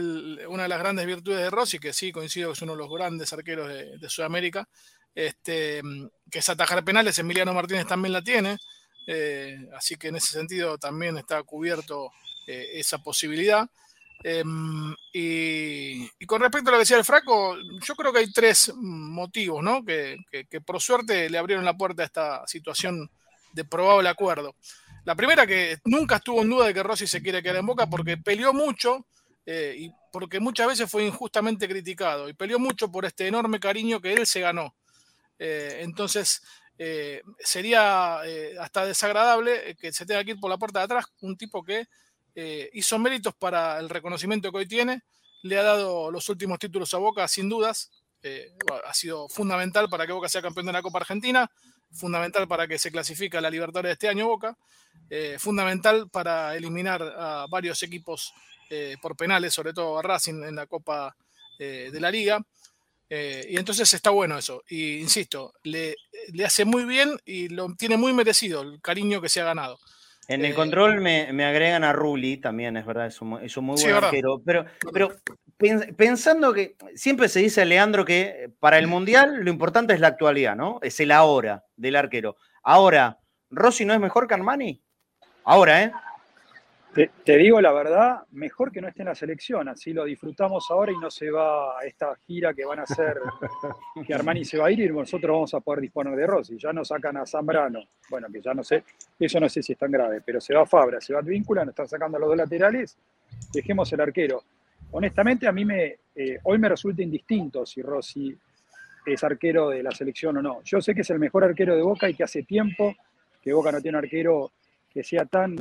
una de las grandes virtudes de Rossi, que sí coincido que es uno de los grandes arqueros de, Sudamérica, este, que es atajar penales, Emiliano Martínez también la tiene, eh, así que en ese sentido también está cubierto eh, esa posibilidad. Em, y, con respecto a lo que decía el Fraco, yo creo que hay tres motivos ¿no? que, por suerte le abrieron la puerta a esta situación de probable acuerdo. La primera, que nunca estuvo en duda de que Rossi se quiere quedar en Boca porque peleó mucho eh, y porque muchas veces fue injustamente criticado y peleó mucho por este enorme cariño que él se ganó. Eh, entonces, sería hasta desagradable que se tenga que ir por la puerta de atrás un tipo que eh, hizo méritos para el reconocimiento que hoy tiene, le ha dado los últimos títulos a Boca sin dudas, eh, ha sido fundamental para que Boca sea campeón de la Copa Argentina, fundamental para que se clasifique a la Libertadores de este año Boca, eh, fundamental para eliminar a varios equipos por penales, sobre todo a Racing en la Copa de la Liga. Eh, y entonces está bueno eso. Y insisto, le, le, hace muy bien y lo tiene muy merecido el cariño que se ha ganado. En el eh, control me, agregan a Rulli también, es verdad, es un, muy buen arquero. Pero, pero pensando que siempre se dice, Leandro, que para el Mundial lo importante es la actualidad, ¿no? Es el ahora del arquero. Ahora, ¿Rossi no es mejor que Armani? Ahora, ¿eh? Te, digo la verdad, mejor que no esté en la selección, así lo disfrutamos ahora y no se va a esta gira que van a hacer, que Armani se va a ir y nosotros vamos a poder disponer de Rossi. Ya nos sacan a Zambrano, bueno, que ya no sé, eso no sé si es tan grave, pero se va Fabra, se va Víncula, nos están sacando a los dos laterales, dejemos el arquero. Honestamente, a mí me, eh, hoy me resulta indistinto si Rossi es arquero de la selección o no. Yo sé que es el mejor arquero de Boca y que hace tiempo que Boca no tiene un arquero que sea tan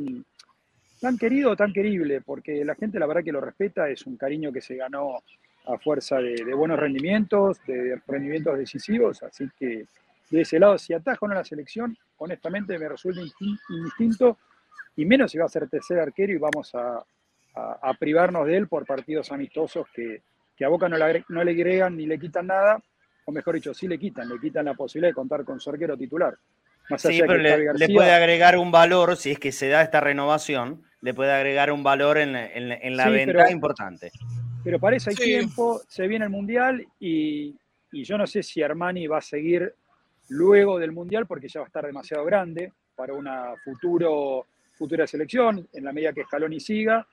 tan querido, tan querible, porque la gente la verdad que lo respeta, es un cariño que se ganó a fuerza de, buenos rendimientos, de rendimientos decisivos, así que de ese lado, si atajo o no la selección, honestamente me resulta indistinto, y menos si va a ser tercer arquero y vamos a, privarnos de él por partidos amistosos que, a Boca no le, no le agregan ni le quitan nada, o mejor dicho, sí le quitan, le quitan la posibilidad de contar con su arquero titular. sí, pero le, puede agregar un valor si es que se da esta renovación le puede agregar un valor en, la venta importante. Pero para eso hay tiempo, se viene el Mundial y, yo no sé si Armani va a seguir luego del Mundial porque ya va a estar demasiado grande para una futuro, futura selección, en la medida que Scaloni siga.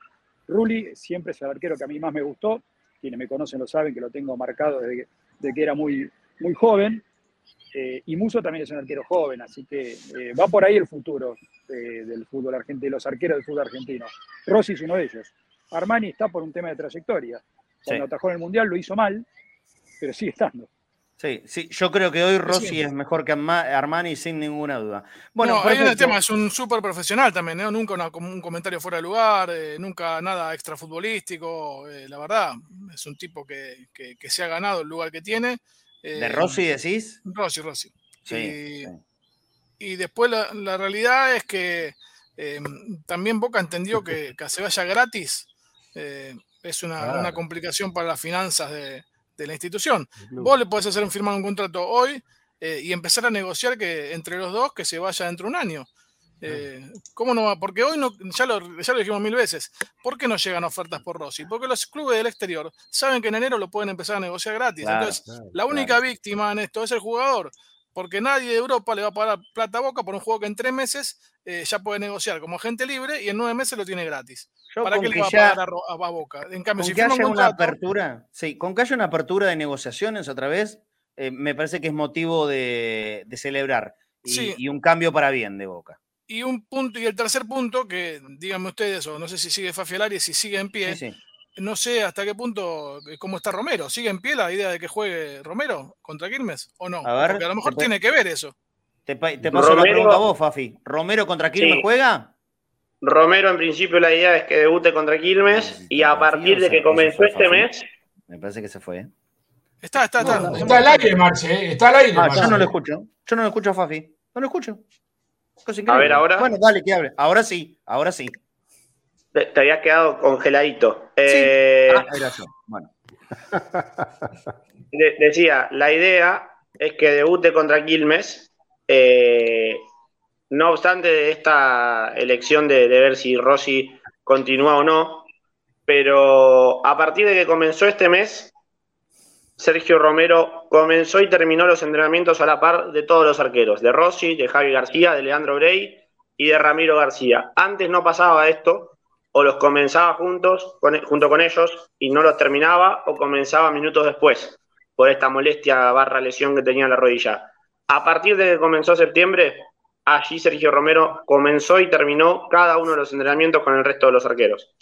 Rulli siempre es el arquero que a mí más me gustó, quienes me conocen lo saben que lo tengo marcado desde que, era muy, muy joven, eh, y Muso también es un arquero joven, así que eh, va por ahí el futuro del fútbol argentino, los arqueros del fútbol argentino. Rossi es uno de ellos. Armani está por un tema de trayectoria. Cuando atajó en el Mundial lo hizo mal, pero sigue estando. Sí, sí, yo creo que hoy Rossi es mejor que Armani sin ninguna duda. Bueno, ahí en el tema es un súper profesional también, ¿no? nunca un comentario fuera de lugar, eh, nunca nada extra futbolístico, la verdad, es un tipo que, que, se ha ganado el lugar que tiene ¿De Rossi decís? Rossi, Rossi. Sí, y, después la, realidad es que eh, también Boca entendió que, que se vaya gratis eh, es una, complicación para las finanzas de, la institución. Vos le podés hacer firmar un contrato hoy eh, y empezar a negociar que entre los dos que se vaya dentro de un año. Eh, ¿Cómo no va? Porque hoy no, ya lo, ya lo dijimos mil veces. ¿Por qué no llegan ofertas por Rossi? Porque los clubes del exterior saben que en enero lo pueden empezar a negociar gratis. Entonces, la única víctima en esto es el jugador. Porque nadie de Europa le va a pagar plata a boca por un juego que en tres meses eh, ya puede negociar como agente libre y en nueve meses lo tiene gratis. ¿Para qué le va a pagar a, Boca? En cambio, si que haya una apertura, sí, con que haya una apertura de negociaciones otra vez, eh, me parece que es motivo de, celebrar y un cambio para bien de Boca. Y un punto, y el tercer punto, que díganme ustedes, o no sé si sigue Fafialari, si sigue en pie, no sé hasta qué punto, eh, cómo está Romero. ¿Sigue en pie la idea de que juegue Romero contra Quilmes o no? A Porque a lo mejor tiene que ver eso. Te, paso la pregunta a vos, Fafi. ¿Romero contra Quilmes juega? Romero, en principio, la idea es que debute contra Quilmes y a partir de que comenzó este mes. Me parece que se fue. ¿eh? Está, está, está. está al aire, Marche. ¿eh? Está al aire. Ah, yo no lo escucho. Yo no lo escucho a Fafi. No lo escucho. A ver, ahora. Bueno, dale, que hable. Ahora sí, ahora sí. Te, habías quedado congeladito. Eh, ah, bueno. decía, la idea es que debute contra Quilmes. Eh, no obstante de esta elección de, de, ver si Rossi continúa o no, pero a partir de que comenzó este mes, Sergio Romero comenzó y terminó los entrenamientos a la par de todos los arqueros, de Rossi, de Javi García, de Leandro Brey y de Ramiro García. Antes no pasaba esto, o los comenzaba juntos, junto con ellos y no los terminaba, o comenzaba minutos después, por esta molestia barra lesión que tenía en la rodilla. A partir de que comenzó septiembre, allí Sergio Romero comenzó y terminó cada uno de los entrenamientos con el resto de los arqueros.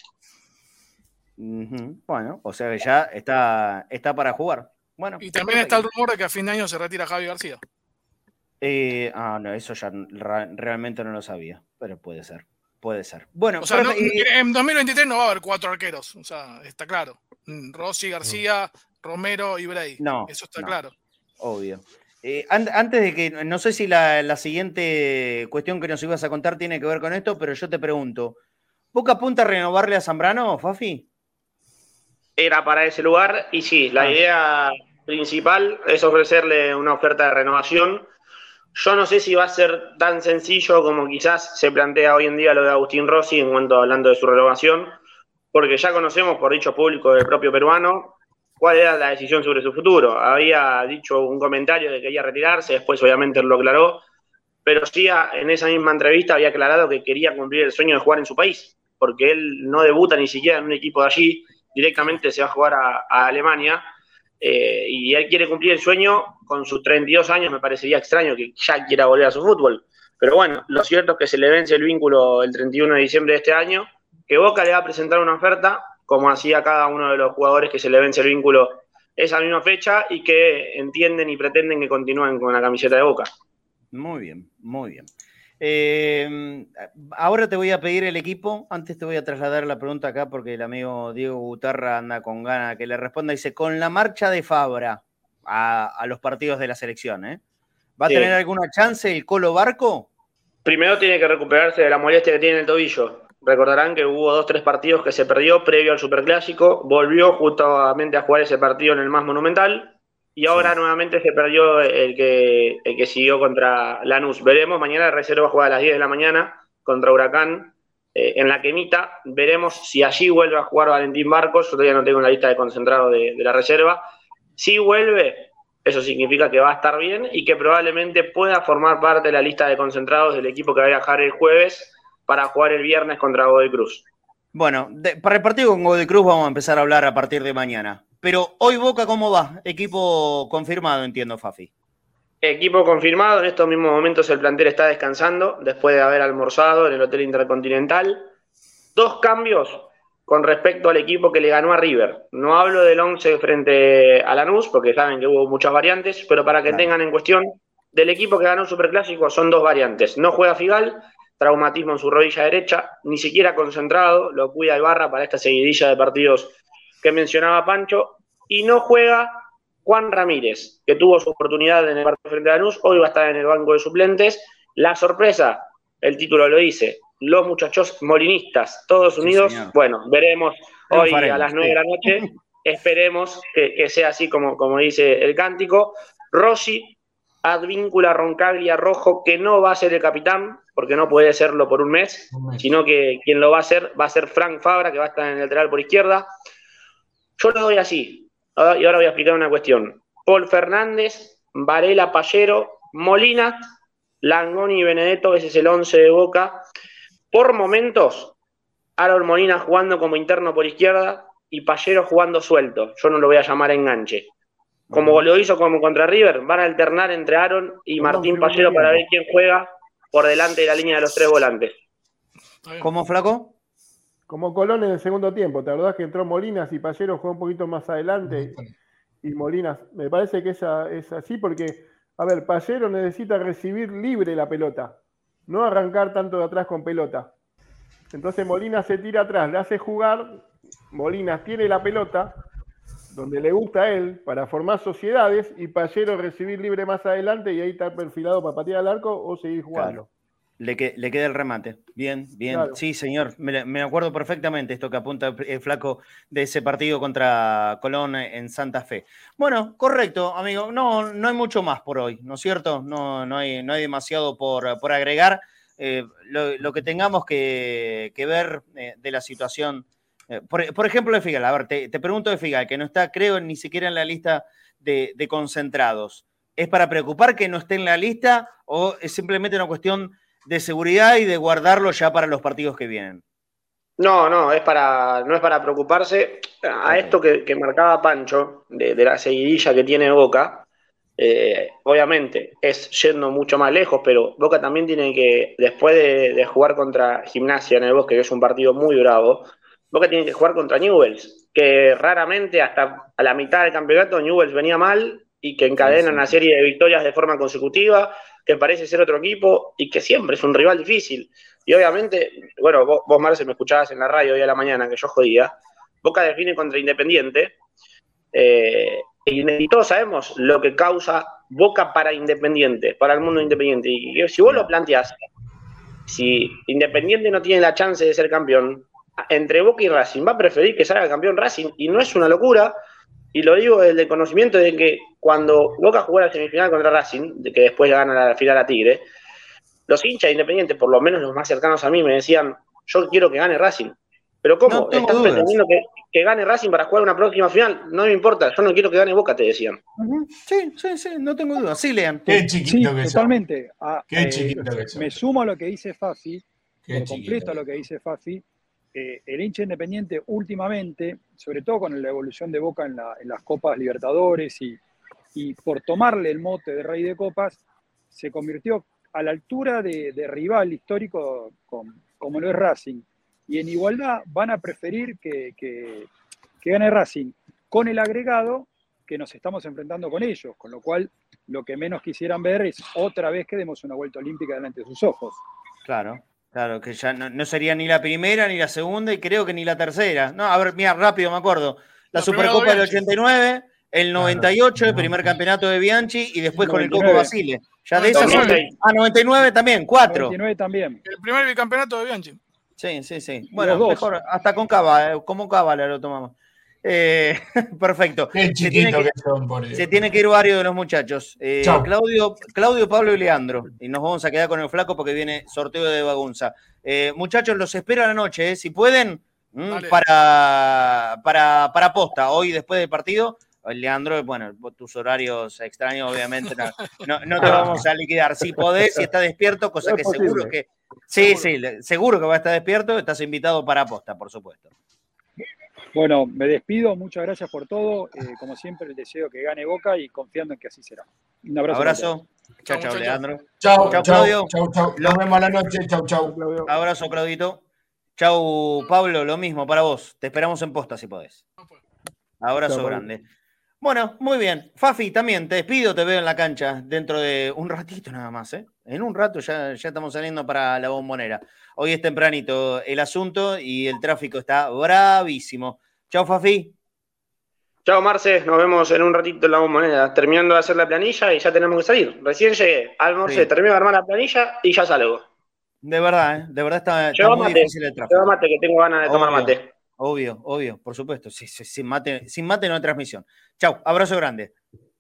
Bueno, o sea que ya está, está para jugar. Bueno, y también está el rumor de que a fin de año se retira Javi García. Eh, ah, no, eso ya realmente no lo sabía, pero puede ser. Puede ser. Bueno, en 2023 no va a haber cuatro arqueros, o sea, está claro. Mm, Rossi, García, Romero y Bray. No. Eso está claro. Obvio. Eh, antes de que, no sé si la, la, siguiente cuestión que nos ibas a contar tiene que ver con esto, pero yo te pregunto, ¿Boca apunta a renovarle a Zambrano, Fafi? Era para ese lugar y sí, la ah. idea principal es ofrecerle una oferta de renovación. Yo no sé si va a ser tan sencillo como quizás se plantea hoy en día lo de Agustín Rossi en cuanto hablando de su renovación, porque ya conocemos por dicho público del propio peruano cuál era la decisión sobre su futuro. Había dicho un comentario de que quería retirarse, después obviamente lo aclaró, pero sí en esa misma entrevista había aclarado que quería cumplir el sueño de jugar en su país, porque él no debuta ni siquiera en un equipo de allí, directamente se va a jugar a, Alemania, eh, y él quiere cumplir el sueño con sus 32 años, me parecería extraño que ya quiera volver a su fútbol. Pero bueno, lo cierto es que se le vence el vínculo el 31 de diciembre de este año, que Boca le va a presentar una oferta, como hacía cada uno de los jugadores que se le vence el vínculo esa misma fecha y que entienden y pretenden que continúen con la camiseta de Boca. Muy bien, muy bien. Eh, ahora te voy a pedir el equipo. Antes te voy a trasladar la pregunta acá porque el amigo Diego Gutarra anda con ganas que le responda. Dice, con la marcha de Fabra a, los partidos de la selección, ¿eh? ¿va a tener alguna chance el Colo Barco? Primero tiene que recuperarse de la molestia que tiene en el tobillo. Recordarán que hubo dos, tres partidos que se perdió previo al Superclásico. Volvió justamente a jugar ese partido en el más monumental y ahora nuevamente se perdió el que, el que siguió contra Lanús. Veremos, mañana reserva juega a las 10 de la mañana contra Huracán eh, en la quemita. Veremos si allí vuelve a jugar Valentín Marcos. Yo todavía no tengo la lista de concentrado de, la reserva. Si vuelve, eso significa que va a estar bien y que probablemente pueda formar parte de la lista de concentrados del equipo que va a viajar el jueves para jugar el viernes contra Godoy Cruz. Bueno, para el partido con Godoy Cruz vamos a empezar a hablar a partir de mañana. Pero hoy Boca, ¿cómo va? Equipo confirmado, entiendo, Fafi. Equipo confirmado, en estos mismos momentos el plantel está descansando después de haber almorzado en el Hotel Intercontinental. Dos cambios con respecto al equipo que le ganó a River. No hablo del 11 frente a Lanús, porque saben que hubo muchas variantes, pero para que tengan en cuestión, del equipo que ganó el Superclásico son dos variantes. No juega Figal, traumatismo en su rodilla derecha, ni siquiera concentrado, lo cuida Ibarra para esta seguidilla de partidos que mencionaba Pancho, y no juega Juan Ramírez, que tuvo su oportunidad en el partido frente a Lanús, hoy va a estar en el banco de suplentes. La sorpresa, el título lo dice, los muchachos molinistas, todos unidos. bueno, veremos hoy a las nueve de la noche. Esperemos que, sea así como, como dice el cántico. Rossi, Advíncula, Roncaglia, Rojo, que no va a ser el capitán, porque no puede serlo por un mes, un mes, sino que quien lo va a hacer va a ser Frank Fabra, que va a estar en el lateral por izquierda. Yo lo doy así. Y ahora voy a explicar una cuestión. Paul Fernández, Varela Pallero, Molina, Langoni y Benedetto, ese es el 11 de Boca. Por momentos, Aaron Molina jugando como interno por izquierda y Pallero jugando suelto. Yo no lo voy a llamar enganche. Como lo hizo como contra River, van a alternar entre Aaron y Martín Pallero para ver quién juega por delante de la línea de los tres volantes. ¿Cómo, Flaco? Como Colón en el segundo tiempo, ¿te acordás que entró Molinas y Pallero jugó un poquito más adelante? Y Molinas, me parece que esa, es así porque, a ver, Pallero necesita recibir libre la pelota, no arrancar tanto de atrás con pelota. Entonces Molinas se tira atrás, le hace jugar, Molinas tiene la pelota, donde le gusta a él, para formar sociedades, y Pallero recibir libre más adelante y ahí está perfilado para patear al arco o seguir jugando. Le, queda el remate. Bien, bien. Sí, señor. Me, acuerdo perfectamente esto que apunta el flaco de ese partido contra Colón en Santa Fe. Bueno, correcto, amigo. No, no hay mucho más por hoy, ¿no es cierto? No, no, hay, no hay demasiado por, agregar. Eh, lo, que tengamos que, ver eh, de la situación. Eh, por, ejemplo, de Figal. A ver, te, pregunto de Figal, que no está, creo, ni siquiera en la lista de, de concentrados. ¿Es para preocupar que no esté en la lista o es simplemente una cuestión de seguridad y de guardarlo ya para los partidos que vienen. No, no, es para, no es para preocuparse. A esto que, marcaba Pancho, de, la seguidilla que tiene Boca, eh, obviamente es yendo mucho más lejos, pero Boca también tiene que, después de, jugar contra Gimnasia en el Bosque, que es un partido muy bravo, Boca tiene que jugar contra Newells, que raramente hasta a la mitad del campeonato Newells venía mal y que encadena una serie de victorias de forma consecutiva que parece ser otro equipo y que siempre es un rival difícil. Y obviamente, bueno, vos, vos Marce, me escuchabas en la radio hoy a la mañana que yo jodía. Boca define contra Independiente. Eh, y todos sabemos lo que causa Boca para Independiente, para el mundo independiente. Y si vos lo planteás, si Independiente no tiene la chance de ser campeón, entre Boca y Racing va a preferir que salga campeón Racing. Y no es una locura, y lo digo desde el conocimiento de que cuando Boca jugó la semifinal contra Racing, de que después gana la final a Tigre, los hinchas independientes, por lo menos los más cercanos a mí, me decían, yo quiero que gane Racing. Pero ¿cómo? ¿Estás pretendiendo que, gane Racing para jugar una próxima final? No me importa, yo no quiero que gane Boca, te decían. Sí, sí, sí, no tengo duda. Sí, Lean. Qué chiquito que totalmente. Ah, Qué eh, chiquito que Me sumo a lo que dice Fafi, por completo a lo que dice Fafi. Eh, el hincha independiente últimamente, sobre todo con la evolución de Boca en, las Copas Libertadores y, por tomarle el mote de Rey de Copas, se convirtió a la altura de, rival histórico como lo es Racing. Y en igualdad van a preferir que, que, gane Racing con el agregado que nos estamos enfrentando con ellos, con lo cual lo que menos quisieran ver es otra vez que demos una vuelta olímpica delante de sus ojos. Claro. Claro, que ya no, sería ni la primera, ni la segunda, y creo que ni la tercera. No, a ver, mira, rápido me acuerdo. La, Supercopa del 89, el 98, el primer campeonato de Bianchi, y después con el Coco Basile. Ya de esas son. Ah, 99 también, cuatro. 99 también. El primer bicampeonato de Bianchi. Sí, sí, sí. Bueno, mejor, hasta con Cava, eh, como Cava lo tomamos. Eh, perfecto. se, tiene que, ir varios de los muchachos. Eh, Claudio, Claudio, Pablo y Leandro. Y nos vamos a quedar con el flaco porque viene sorteo de Bagunza. Eh, muchachos, los espero a la noche, si pueden, mm, para, para, para posta, hoy después del partido. Leandro, bueno, tus horarios extraños, obviamente, no, no, te vamos a liquidar. Si podés, si estás despierto, cosa que seguro que. Sí, sí, seguro que va a estar despierto, estás invitado para posta, por supuesto. Bueno, me despido, muchas gracias por todo. Eh, como siempre, el deseo que gane Boca y confiando en que así será. Un abrazo. Abrazo. Chao, chao, Leandro. Chao, chao, Claudio. Chao, chao. Nos vemos a la noche. Chao, chao. Abrazo, Claudito. Chau, Pablo, lo mismo para vos. Te esperamos en posta si podés. Abrazo grande. Bueno, muy bien. Fafi, también te despido, te veo en la cancha dentro de un ratito nada más. ¿eh? En un rato ya, ya estamos saliendo para la bombonera. Hoy es tempranito el asunto y el tráfico está bravísimo. Chao, Fafi. Chao, Marce. Nos vemos en un ratito en la moneda. Terminando de hacer la planilla y ya tenemos que salir. Recién llegué, almorcé, terminé de armar la planilla y ya salgo. De verdad, ¿eh? De verdad está, muy difícil el tráfico. Llevo mate, que tengo ganas de tomar mate. Obvio, obvio, por supuesto. sin, mate, sin mate no hay transmisión. Chao, abrazo grande.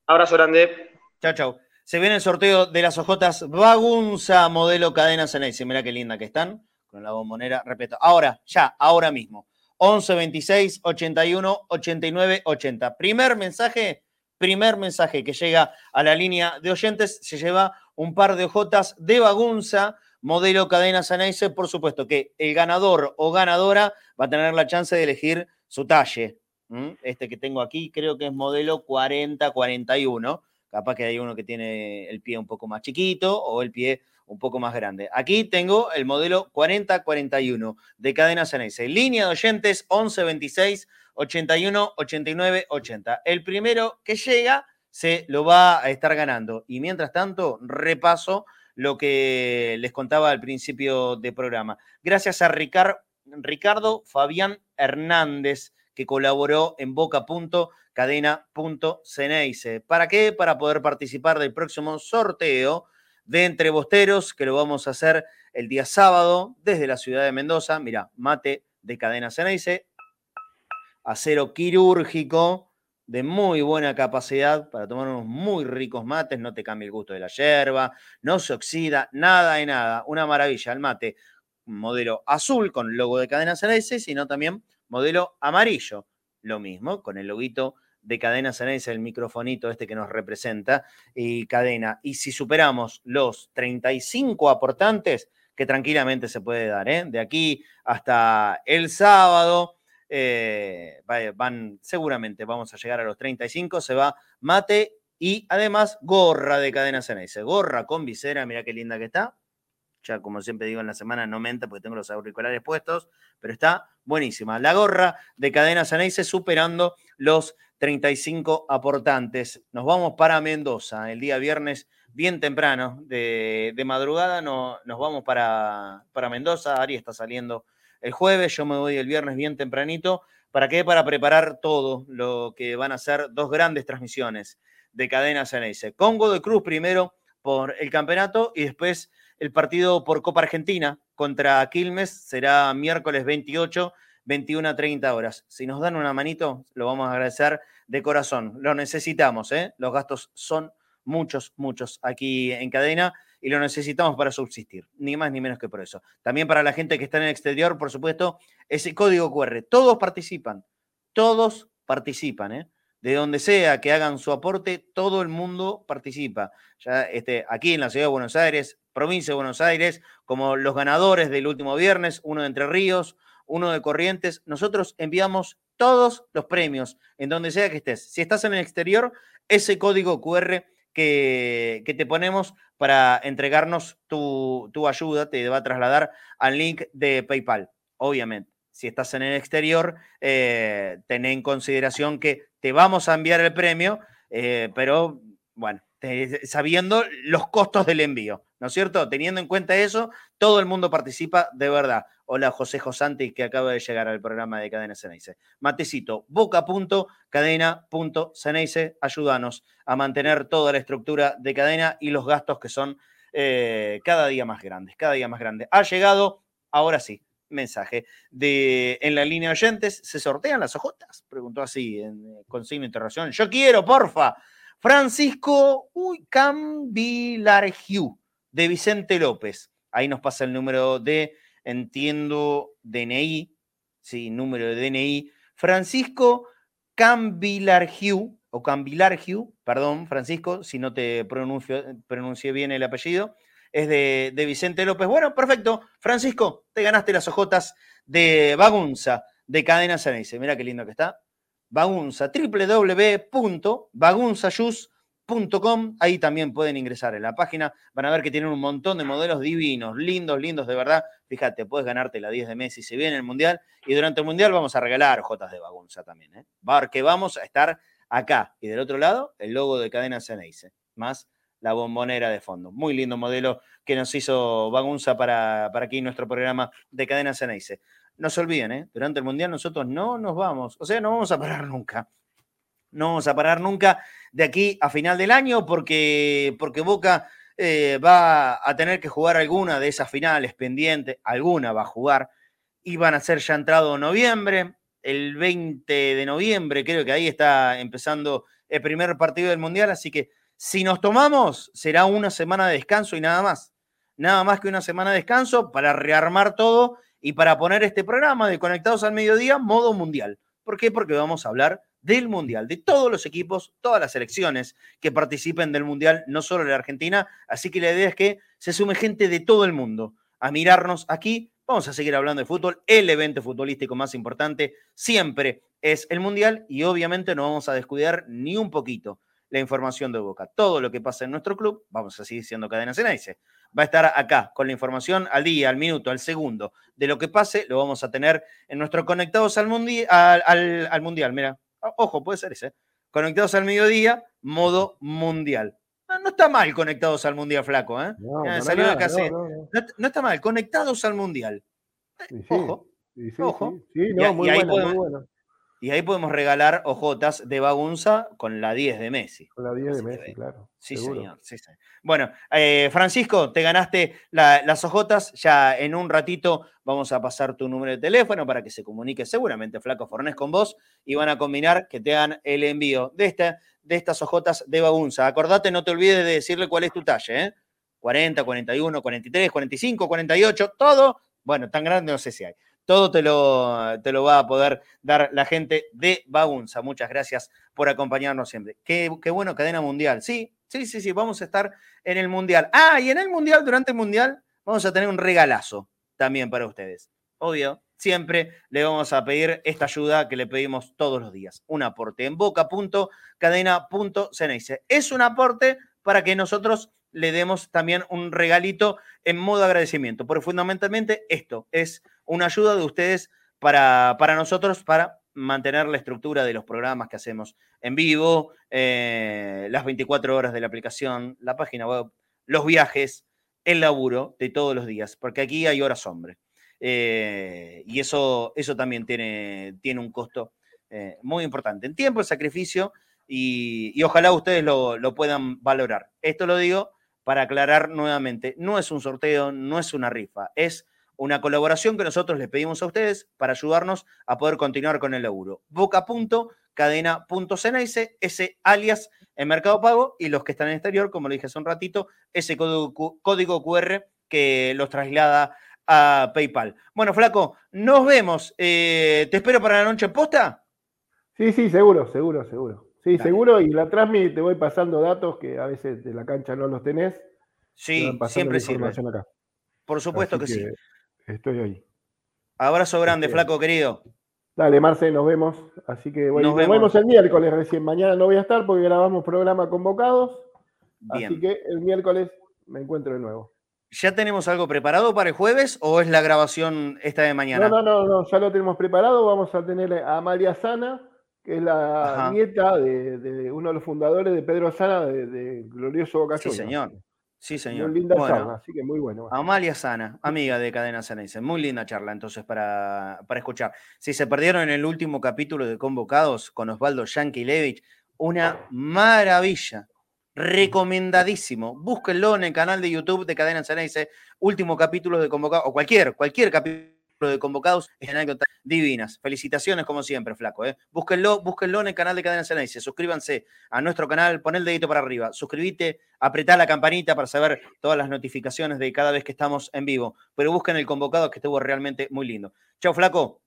Abrazo grande. Chao, chao. Se viene el sorteo de las ojotas Bagunza, modelo cadena Ceneice. Mira qué linda que están con la bombonera. Repito, ahora, ya, ahora mismo. 11 26 81 89 80. Primer mensaje, primer mensaje que llega a la línea de oyentes, se lleva un par de hojotas de bagunza, modelo cadena Sanaise. Por supuesto que el ganador o ganadora va a tener la chance de elegir su talle. Este que tengo aquí creo que es modelo 40-41. Capaz que hay uno que tiene el pie un poco más chiquito o el pie un poco más grande. Aquí tengo el modelo 4041 de cadena Ceneice. Línea de oyentes 1126 81 89 80. El primero que llega se lo va a estar ganando. Y mientras tanto, repaso lo que les contaba al principio del programa. Gracias a Ricardo Fabián Hernández, que colaboró en boca.cadena.ceneice. ¿Para qué? Para poder participar del próximo sorteo de Entre Bosteros, que lo vamos a hacer el día sábado desde la ciudad de Mendoza. Mira, mate de cadena Ceneice, acero quirúrgico de muy buena capacidad para tomar unos muy ricos mates, no te cambia el gusto de la yerba, no se oxida, nada de nada, una maravilla el mate, modelo azul con logo de cadena Ceneice, sino también modelo amarillo, lo mismo, con el loguito de cadena Ceneice, el microfonito este que nos representa, y cadena. Y si superamos los 35 aportantes, que tranquilamente se puede dar, ¿eh? de aquí hasta el sábado, eh, van, seguramente vamos a llegar a los 35, se va mate y además gorra de cadena Ceneice, gorra con visera, mira qué linda que está. Ya como siempre digo en la semana no mente porque tengo los auriculares puestos, pero está buenísima. La gorra de cadena Ceneice superando los 35 aportantes. Nos vamos para Mendoza el día viernes, bien temprano, de, madrugada no, nos vamos para, para Mendoza. Ari está saliendo el jueves, yo me voy el viernes bien tempranito. ¿Para qué? Para preparar todo lo que van a ser dos grandes transmisiones de cadena Ceneice. Congo de Cruz primero por el campeonato y después el partido por Copa Argentina contra Quilmes será miércoles 28 21 a 30 horas. Si nos dan una manito, lo vamos a agradecer de corazón. Lo necesitamos, ¿eh? Los gastos son muchos, muchos aquí en cadena y lo necesitamos para subsistir, ni más ni menos que por eso. También para la gente que está en el exterior, por supuesto, ese código QR. Todos participan, todos participan, ¿eh? De donde sea que hagan su aporte, todo el mundo participa. Ya este, aquí en la ciudad de Buenos Aires, provincia de Buenos Aires, como los ganadores del último viernes, uno de Entre Ríos, uno de Corrientes, nosotros enviamos todos los premios en donde sea que estés. Si estás en el exterior, ese código QR que, te ponemos para entregarnos tu, ayuda te va a trasladar al link de PayPal, obviamente. Si estás en el exterior, eh, ten en consideración que te vamos a enviar el premio, eh, pero bueno, sabiendo los costos del envío, ¿no es cierto? Teniendo en cuenta eso, todo el mundo participa de verdad. Hola José Josanti, que acaba de llegar al programa de Cadena Ceneice. Matecito, boca.cadena.ceneice, ayúdanos a mantener toda la estructura de cadena y los gastos que son eh, cada día más grandes, cada día más grandes. Ha llegado, ahora sí, mensaje de en la línea oyentes, ¿se sortean las ojotas? Preguntó así, en, eh, con signo de interrogación. Yo quiero, porfa. Francisco Uy, Cambilargiu, de Vicente López. Ahí nos pasa el número de, entiendo, DNI, sí, número de DNI. Francisco Cambilargiu, o Cambilargiu, perdón, Francisco, si no te pronuncio, pronuncié bien el apellido, es de, de, Vicente López. Bueno, perfecto. Francisco, te ganaste las ojotas de Bagunza, de Cadena Ceneice. Mira qué lindo que está. Bagunza, www.bagunzayus.com. Ahí también pueden ingresar en la página. Van a ver que tienen un montón de modelos divinos, lindos, lindos de verdad. Fíjate, puedes ganarte la 10 de Messi si viene el Mundial. Y durante el Mundial vamos a regalar Jotas de Bagunza también. ¿eh? que vamos a estar acá. Y del otro lado, el logo de Cadena Ceneice. Más la bombonera de fondo. Muy lindo modelo que nos hizo Bagunza para, para aquí nuestro programa de Cadena Ceneice no se olviden, ¿eh? durante el Mundial nosotros no nos vamos, o sea, no vamos a parar nunca. No vamos a parar nunca de aquí a final del año porque, porque Boca eh, va a tener que jugar alguna de esas finales pendientes, alguna va a jugar, y van a ser ya entrado noviembre, el 20 de noviembre, creo que ahí está empezando el primer partido del Mundial, así que si nos tomamos, será una semana de descanso y nada más. Nada más que una semana de descanso para rearmar todo y para poner este programa de Conectados al Mediodía, modo mundial. ¿Por qué? Porque vamos a hablar del Mundial, de todos los equipos, todas las selecciones que participen del Mundial, no solo la Argentina. Así que la idea es que se sume gente de todo el mundo a mirarnos aquí. Vamos a seguir hablando de fútbol. El evento futbolístico más importante siempre es el Mundial y obviamente no vamos a descuidar ni un poquito la información de Boca. Todo lo que pasa en nuestro club, vamos a seguir siendo Cadena Ceneice va a estar acá con la información al día, al minuto, al segundo de lo que pase. Lo vamos a tener en nuestro Conectados al, al, Mundial. Mira, ojo, puede ser ese. Conectados al mediodía, modo mundial. No, está mal conectados al mundial, flaco, ¿eh? No, no, está mal, conectados al mundial. ojo, ojo. y, ahí podemos, y ahí podemos regalar ojotas de Bagunza con la 10 de Messi. Con la 10 de Messi, claro. Sí, señor. Bueno, eh, Francisco, te ganaste las ojotas. Ya en un ratito vamos a pasar tu número de teléfono para que se comunique seguramente Flaco Fornés con vos y van a combinar que te hagan el envío de, esta, de estas ojotas de Bagunza. Acordate, no te olvides de decirle cuál es tu talla, ¿eh? 40, 41, 43, 45, 48, todo. Bueno, tan grande no sé si hay todo te lo, te lo va a poder dar la gente de Bagunza. Muchas gracias por acompañarnos siempre. Qué, qué, bueno, cadena mundial. Sí, sí, sí, sí, vamos a estar en el mundial. Ah, y en el mundial, durante el mundial, vamos a tener un regalazo también para ustedes. Obvio, siempre le vamos a pedir esta ayuda que le pedimos todos los días. Un aporte en boca.cadena.ceneice. Es un aporte para que nosotros le demos también un regalito en modo agradecimiento, porque fundamentalmente esto es una ayuda de ustedes para, para nosotros, para mantener la estructura de los programas que hacemos en vivo, eh, las 24 horas de la aplicación, la página web, los viajes, el laburo de todos los días, porque aquí hay horas hombre. Eh, y eso, eso también tiene, tiene un costo eh, muy importante en tiempo, en sacrificio, y, ojalá ustedes lo, lo, puedan valorar. Esto lo digo para aclarar nuevamente, no es un sorteo, no es una rifa, es una colaboración que nosotros les pedimos a ustedes para ayudarnos a poder continuar con el euro. Boca punto, ese alias en Mercado Pago y los que están en exterior, como le dije hace un ratito, ese código, código QR que los traslada a PayPal. Bueno, Flaco, nos vemos. Eh, ¿Te espero para la noche posta? Sí, sí, seguro, seguro, seguro. Sí, seguro. Y la transmi te voy pasando datos que a veces de la cancha no los tenés. Sí, siempre sirve. Acá. Por supuesto que sí. Estoy ahí. Abrazo grande, Flaco, querido. Dale, Marce, nos vemos. Así que bueno, nos, vemos. el miércoles recién. Mañana no voy a estar porque grabamos programa convocados. Así que el miércoles me encuentro de nuevo. ¿Ya tenemos algo preparado para el jueves o es la grabación esta de mañana? No, no, no, ya lo tenemos preparado. Vamos a tener a Amalia Sana, que es la nieta de, uno de los fundadores de Pedro Sana, de, Glorioso Boca Sí, señor. Sí, señor. Muy linda charla, así que muy bueno. Amalia Sana, amiga de Cadena Sana, dice. Muy linda charla, entonces, para, para escuchar. Si se perdieron en el último capítulo de Convocados con Osvaldo Levich, una maravilla. Recomendadísimo. Búsquenlo en el canal de YouTube de Cadena Ceneice, último capítulo de Convocados, o cualquier, cualquier capítulo de convocados es anécdotas divinas. Felicitaciones como siempre, flaco. ¿eh? Búsquenlo, búsquenlo en el canal de Cadena Ceneice. Suscríbanse a nuestro canal, pon el dedito para arriba, suscríbete, apretá la campanita para saber todas las notificaciones de cada vez que estamos en vivo. Pero busquen el convocado que estuvo realmente muy lindo. Chao, flaco.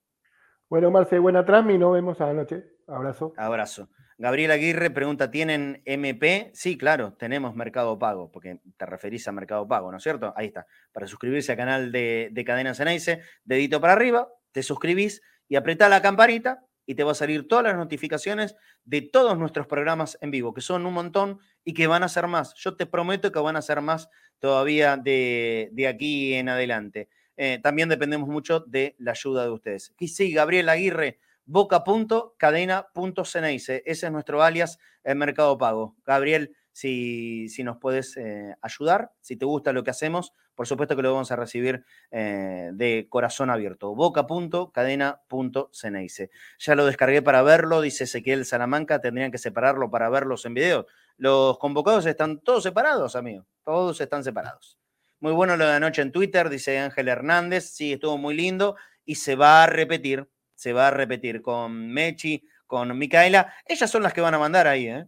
Bueno, Marce, buena y nos vemos a la noche. Abrazo. Abrazo. Gabriel Aguirre pregunta, ¿tienen MP? Sí, claro, tenemos Mercado Pago, porque te referís a Mercado Pago, ¿no es cierto? Ahí está. Para suscribirse al canal de, de Cadena Ceneice, dedito para arriba, te suscribís y apretá la campanita y te va a salir todas las notificaciones de todos nuestros programas en vivo, que son un montón y que van a ser más. Yo te prometo que van a ser más todavía de, aquí en adelante. Eh, también dependemos mucho de la ayuda de ustedes. Y sí, Gabriel Aguirre boca.cadena.ceneice. Ese es nuestro alias en Mercado Pago. Gabriel, si, si nos puedes eh, ayudar, si te gusta lo que hacemos, por supuesto que lo vamos a recibir eh, de corazón abierto. boca.cadena.ceneice. Ya lo descargué para verlo, dice Ezequiel Salamanca, tendrían que separarlo para verlos en video. Los convocados están todos separados, amigo. Todos están separados. Muy bueno lo de anoche en Twitter, dice Ángel Hernández. Sí, estuvo muy lindo y se va a repetir se va a repetir con Mechi, con Micaela. Ellas son las que van a mandar ahí, ¿eh?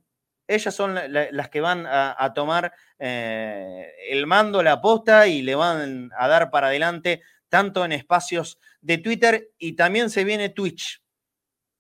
Ellas son las que van a, tomar eh, el mando, la aposta y le van a dar para adelante tanto en espacios de Twitter y también se viene Twitch,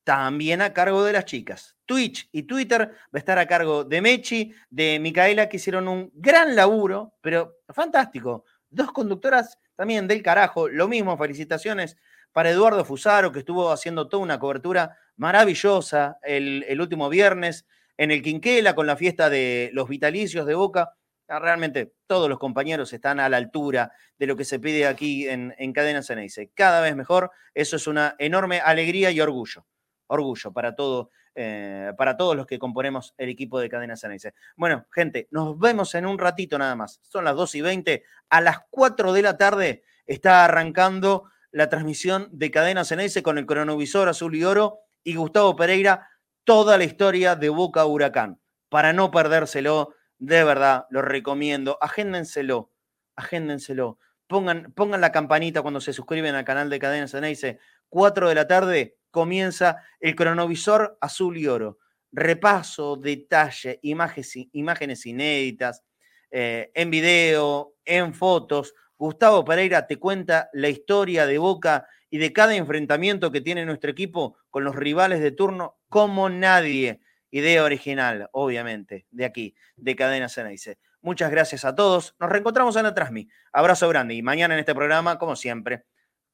también a cargo de las chicas. Twitch y Twitter va a estar a cargo de Mechi, de Micaela, que hicieron un gran laburo, pero fantástico. Dos conductoras también del carajo, lo mismo, felicitaciones para Eduardo Fusaro, que estuvo haciendo toda una cobertura maravillosa el, último viernes en el Quinquela con la fiesta de los vitalicios de Boca. Ah, realmente todos los compañeros están a la altura de lo que se pide aquí en, en Cadena Ceneice. Cada vez mejor. Eso es una enorme alegría y orgullo. Orgullo para, todo, eh, para todos los que componemos el equipo de Cadena Ceneice. Bueno, gente, nos vemos en un ratito nada más. Son las 2 y 20. A las 4 de la tarde está arrancando la transmisión de Cadena Ceneice con el cronovisor azul y oro y Gustavo Pereira, toda la historia de Boca Huracán. Para no perdérselo, de verdad, lo recomiendo. Agéndenselo, agéndenselo. Pongan, pongan la campanita cuando se suscriben al canal de Cadena Ceneice. 4 de la tarde comienza el cronovisor azul y oro. Repaso, detalle, imágenes, imágenes inéditas, eh, en video, en fotos, Gustavo Pereira te cuenta la historia de Boca y de cada enfrentamiento que tiene nuestro equipo con los rivales de turno como nadie. Idea original, obviamente, de aquí, de Cadena Ceneice. Muchas gracias a todos. Nos reencontramos en la Transmi. Abrazo grande y mañana en este programa, como siempre,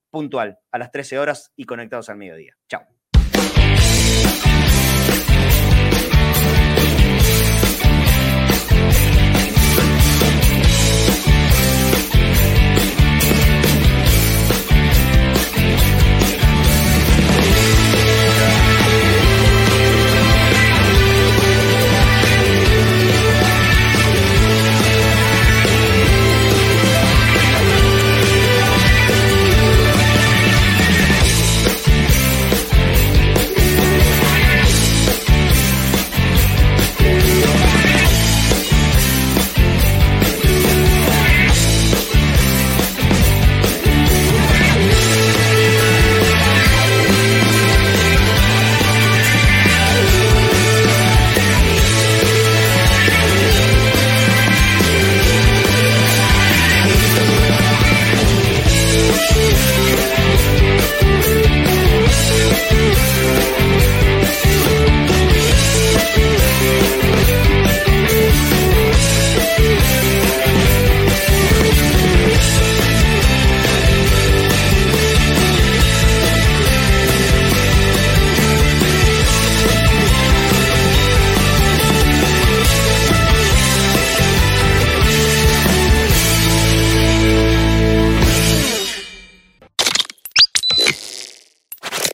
puntual, a las 13 horas y conectados al mediodía. Chao.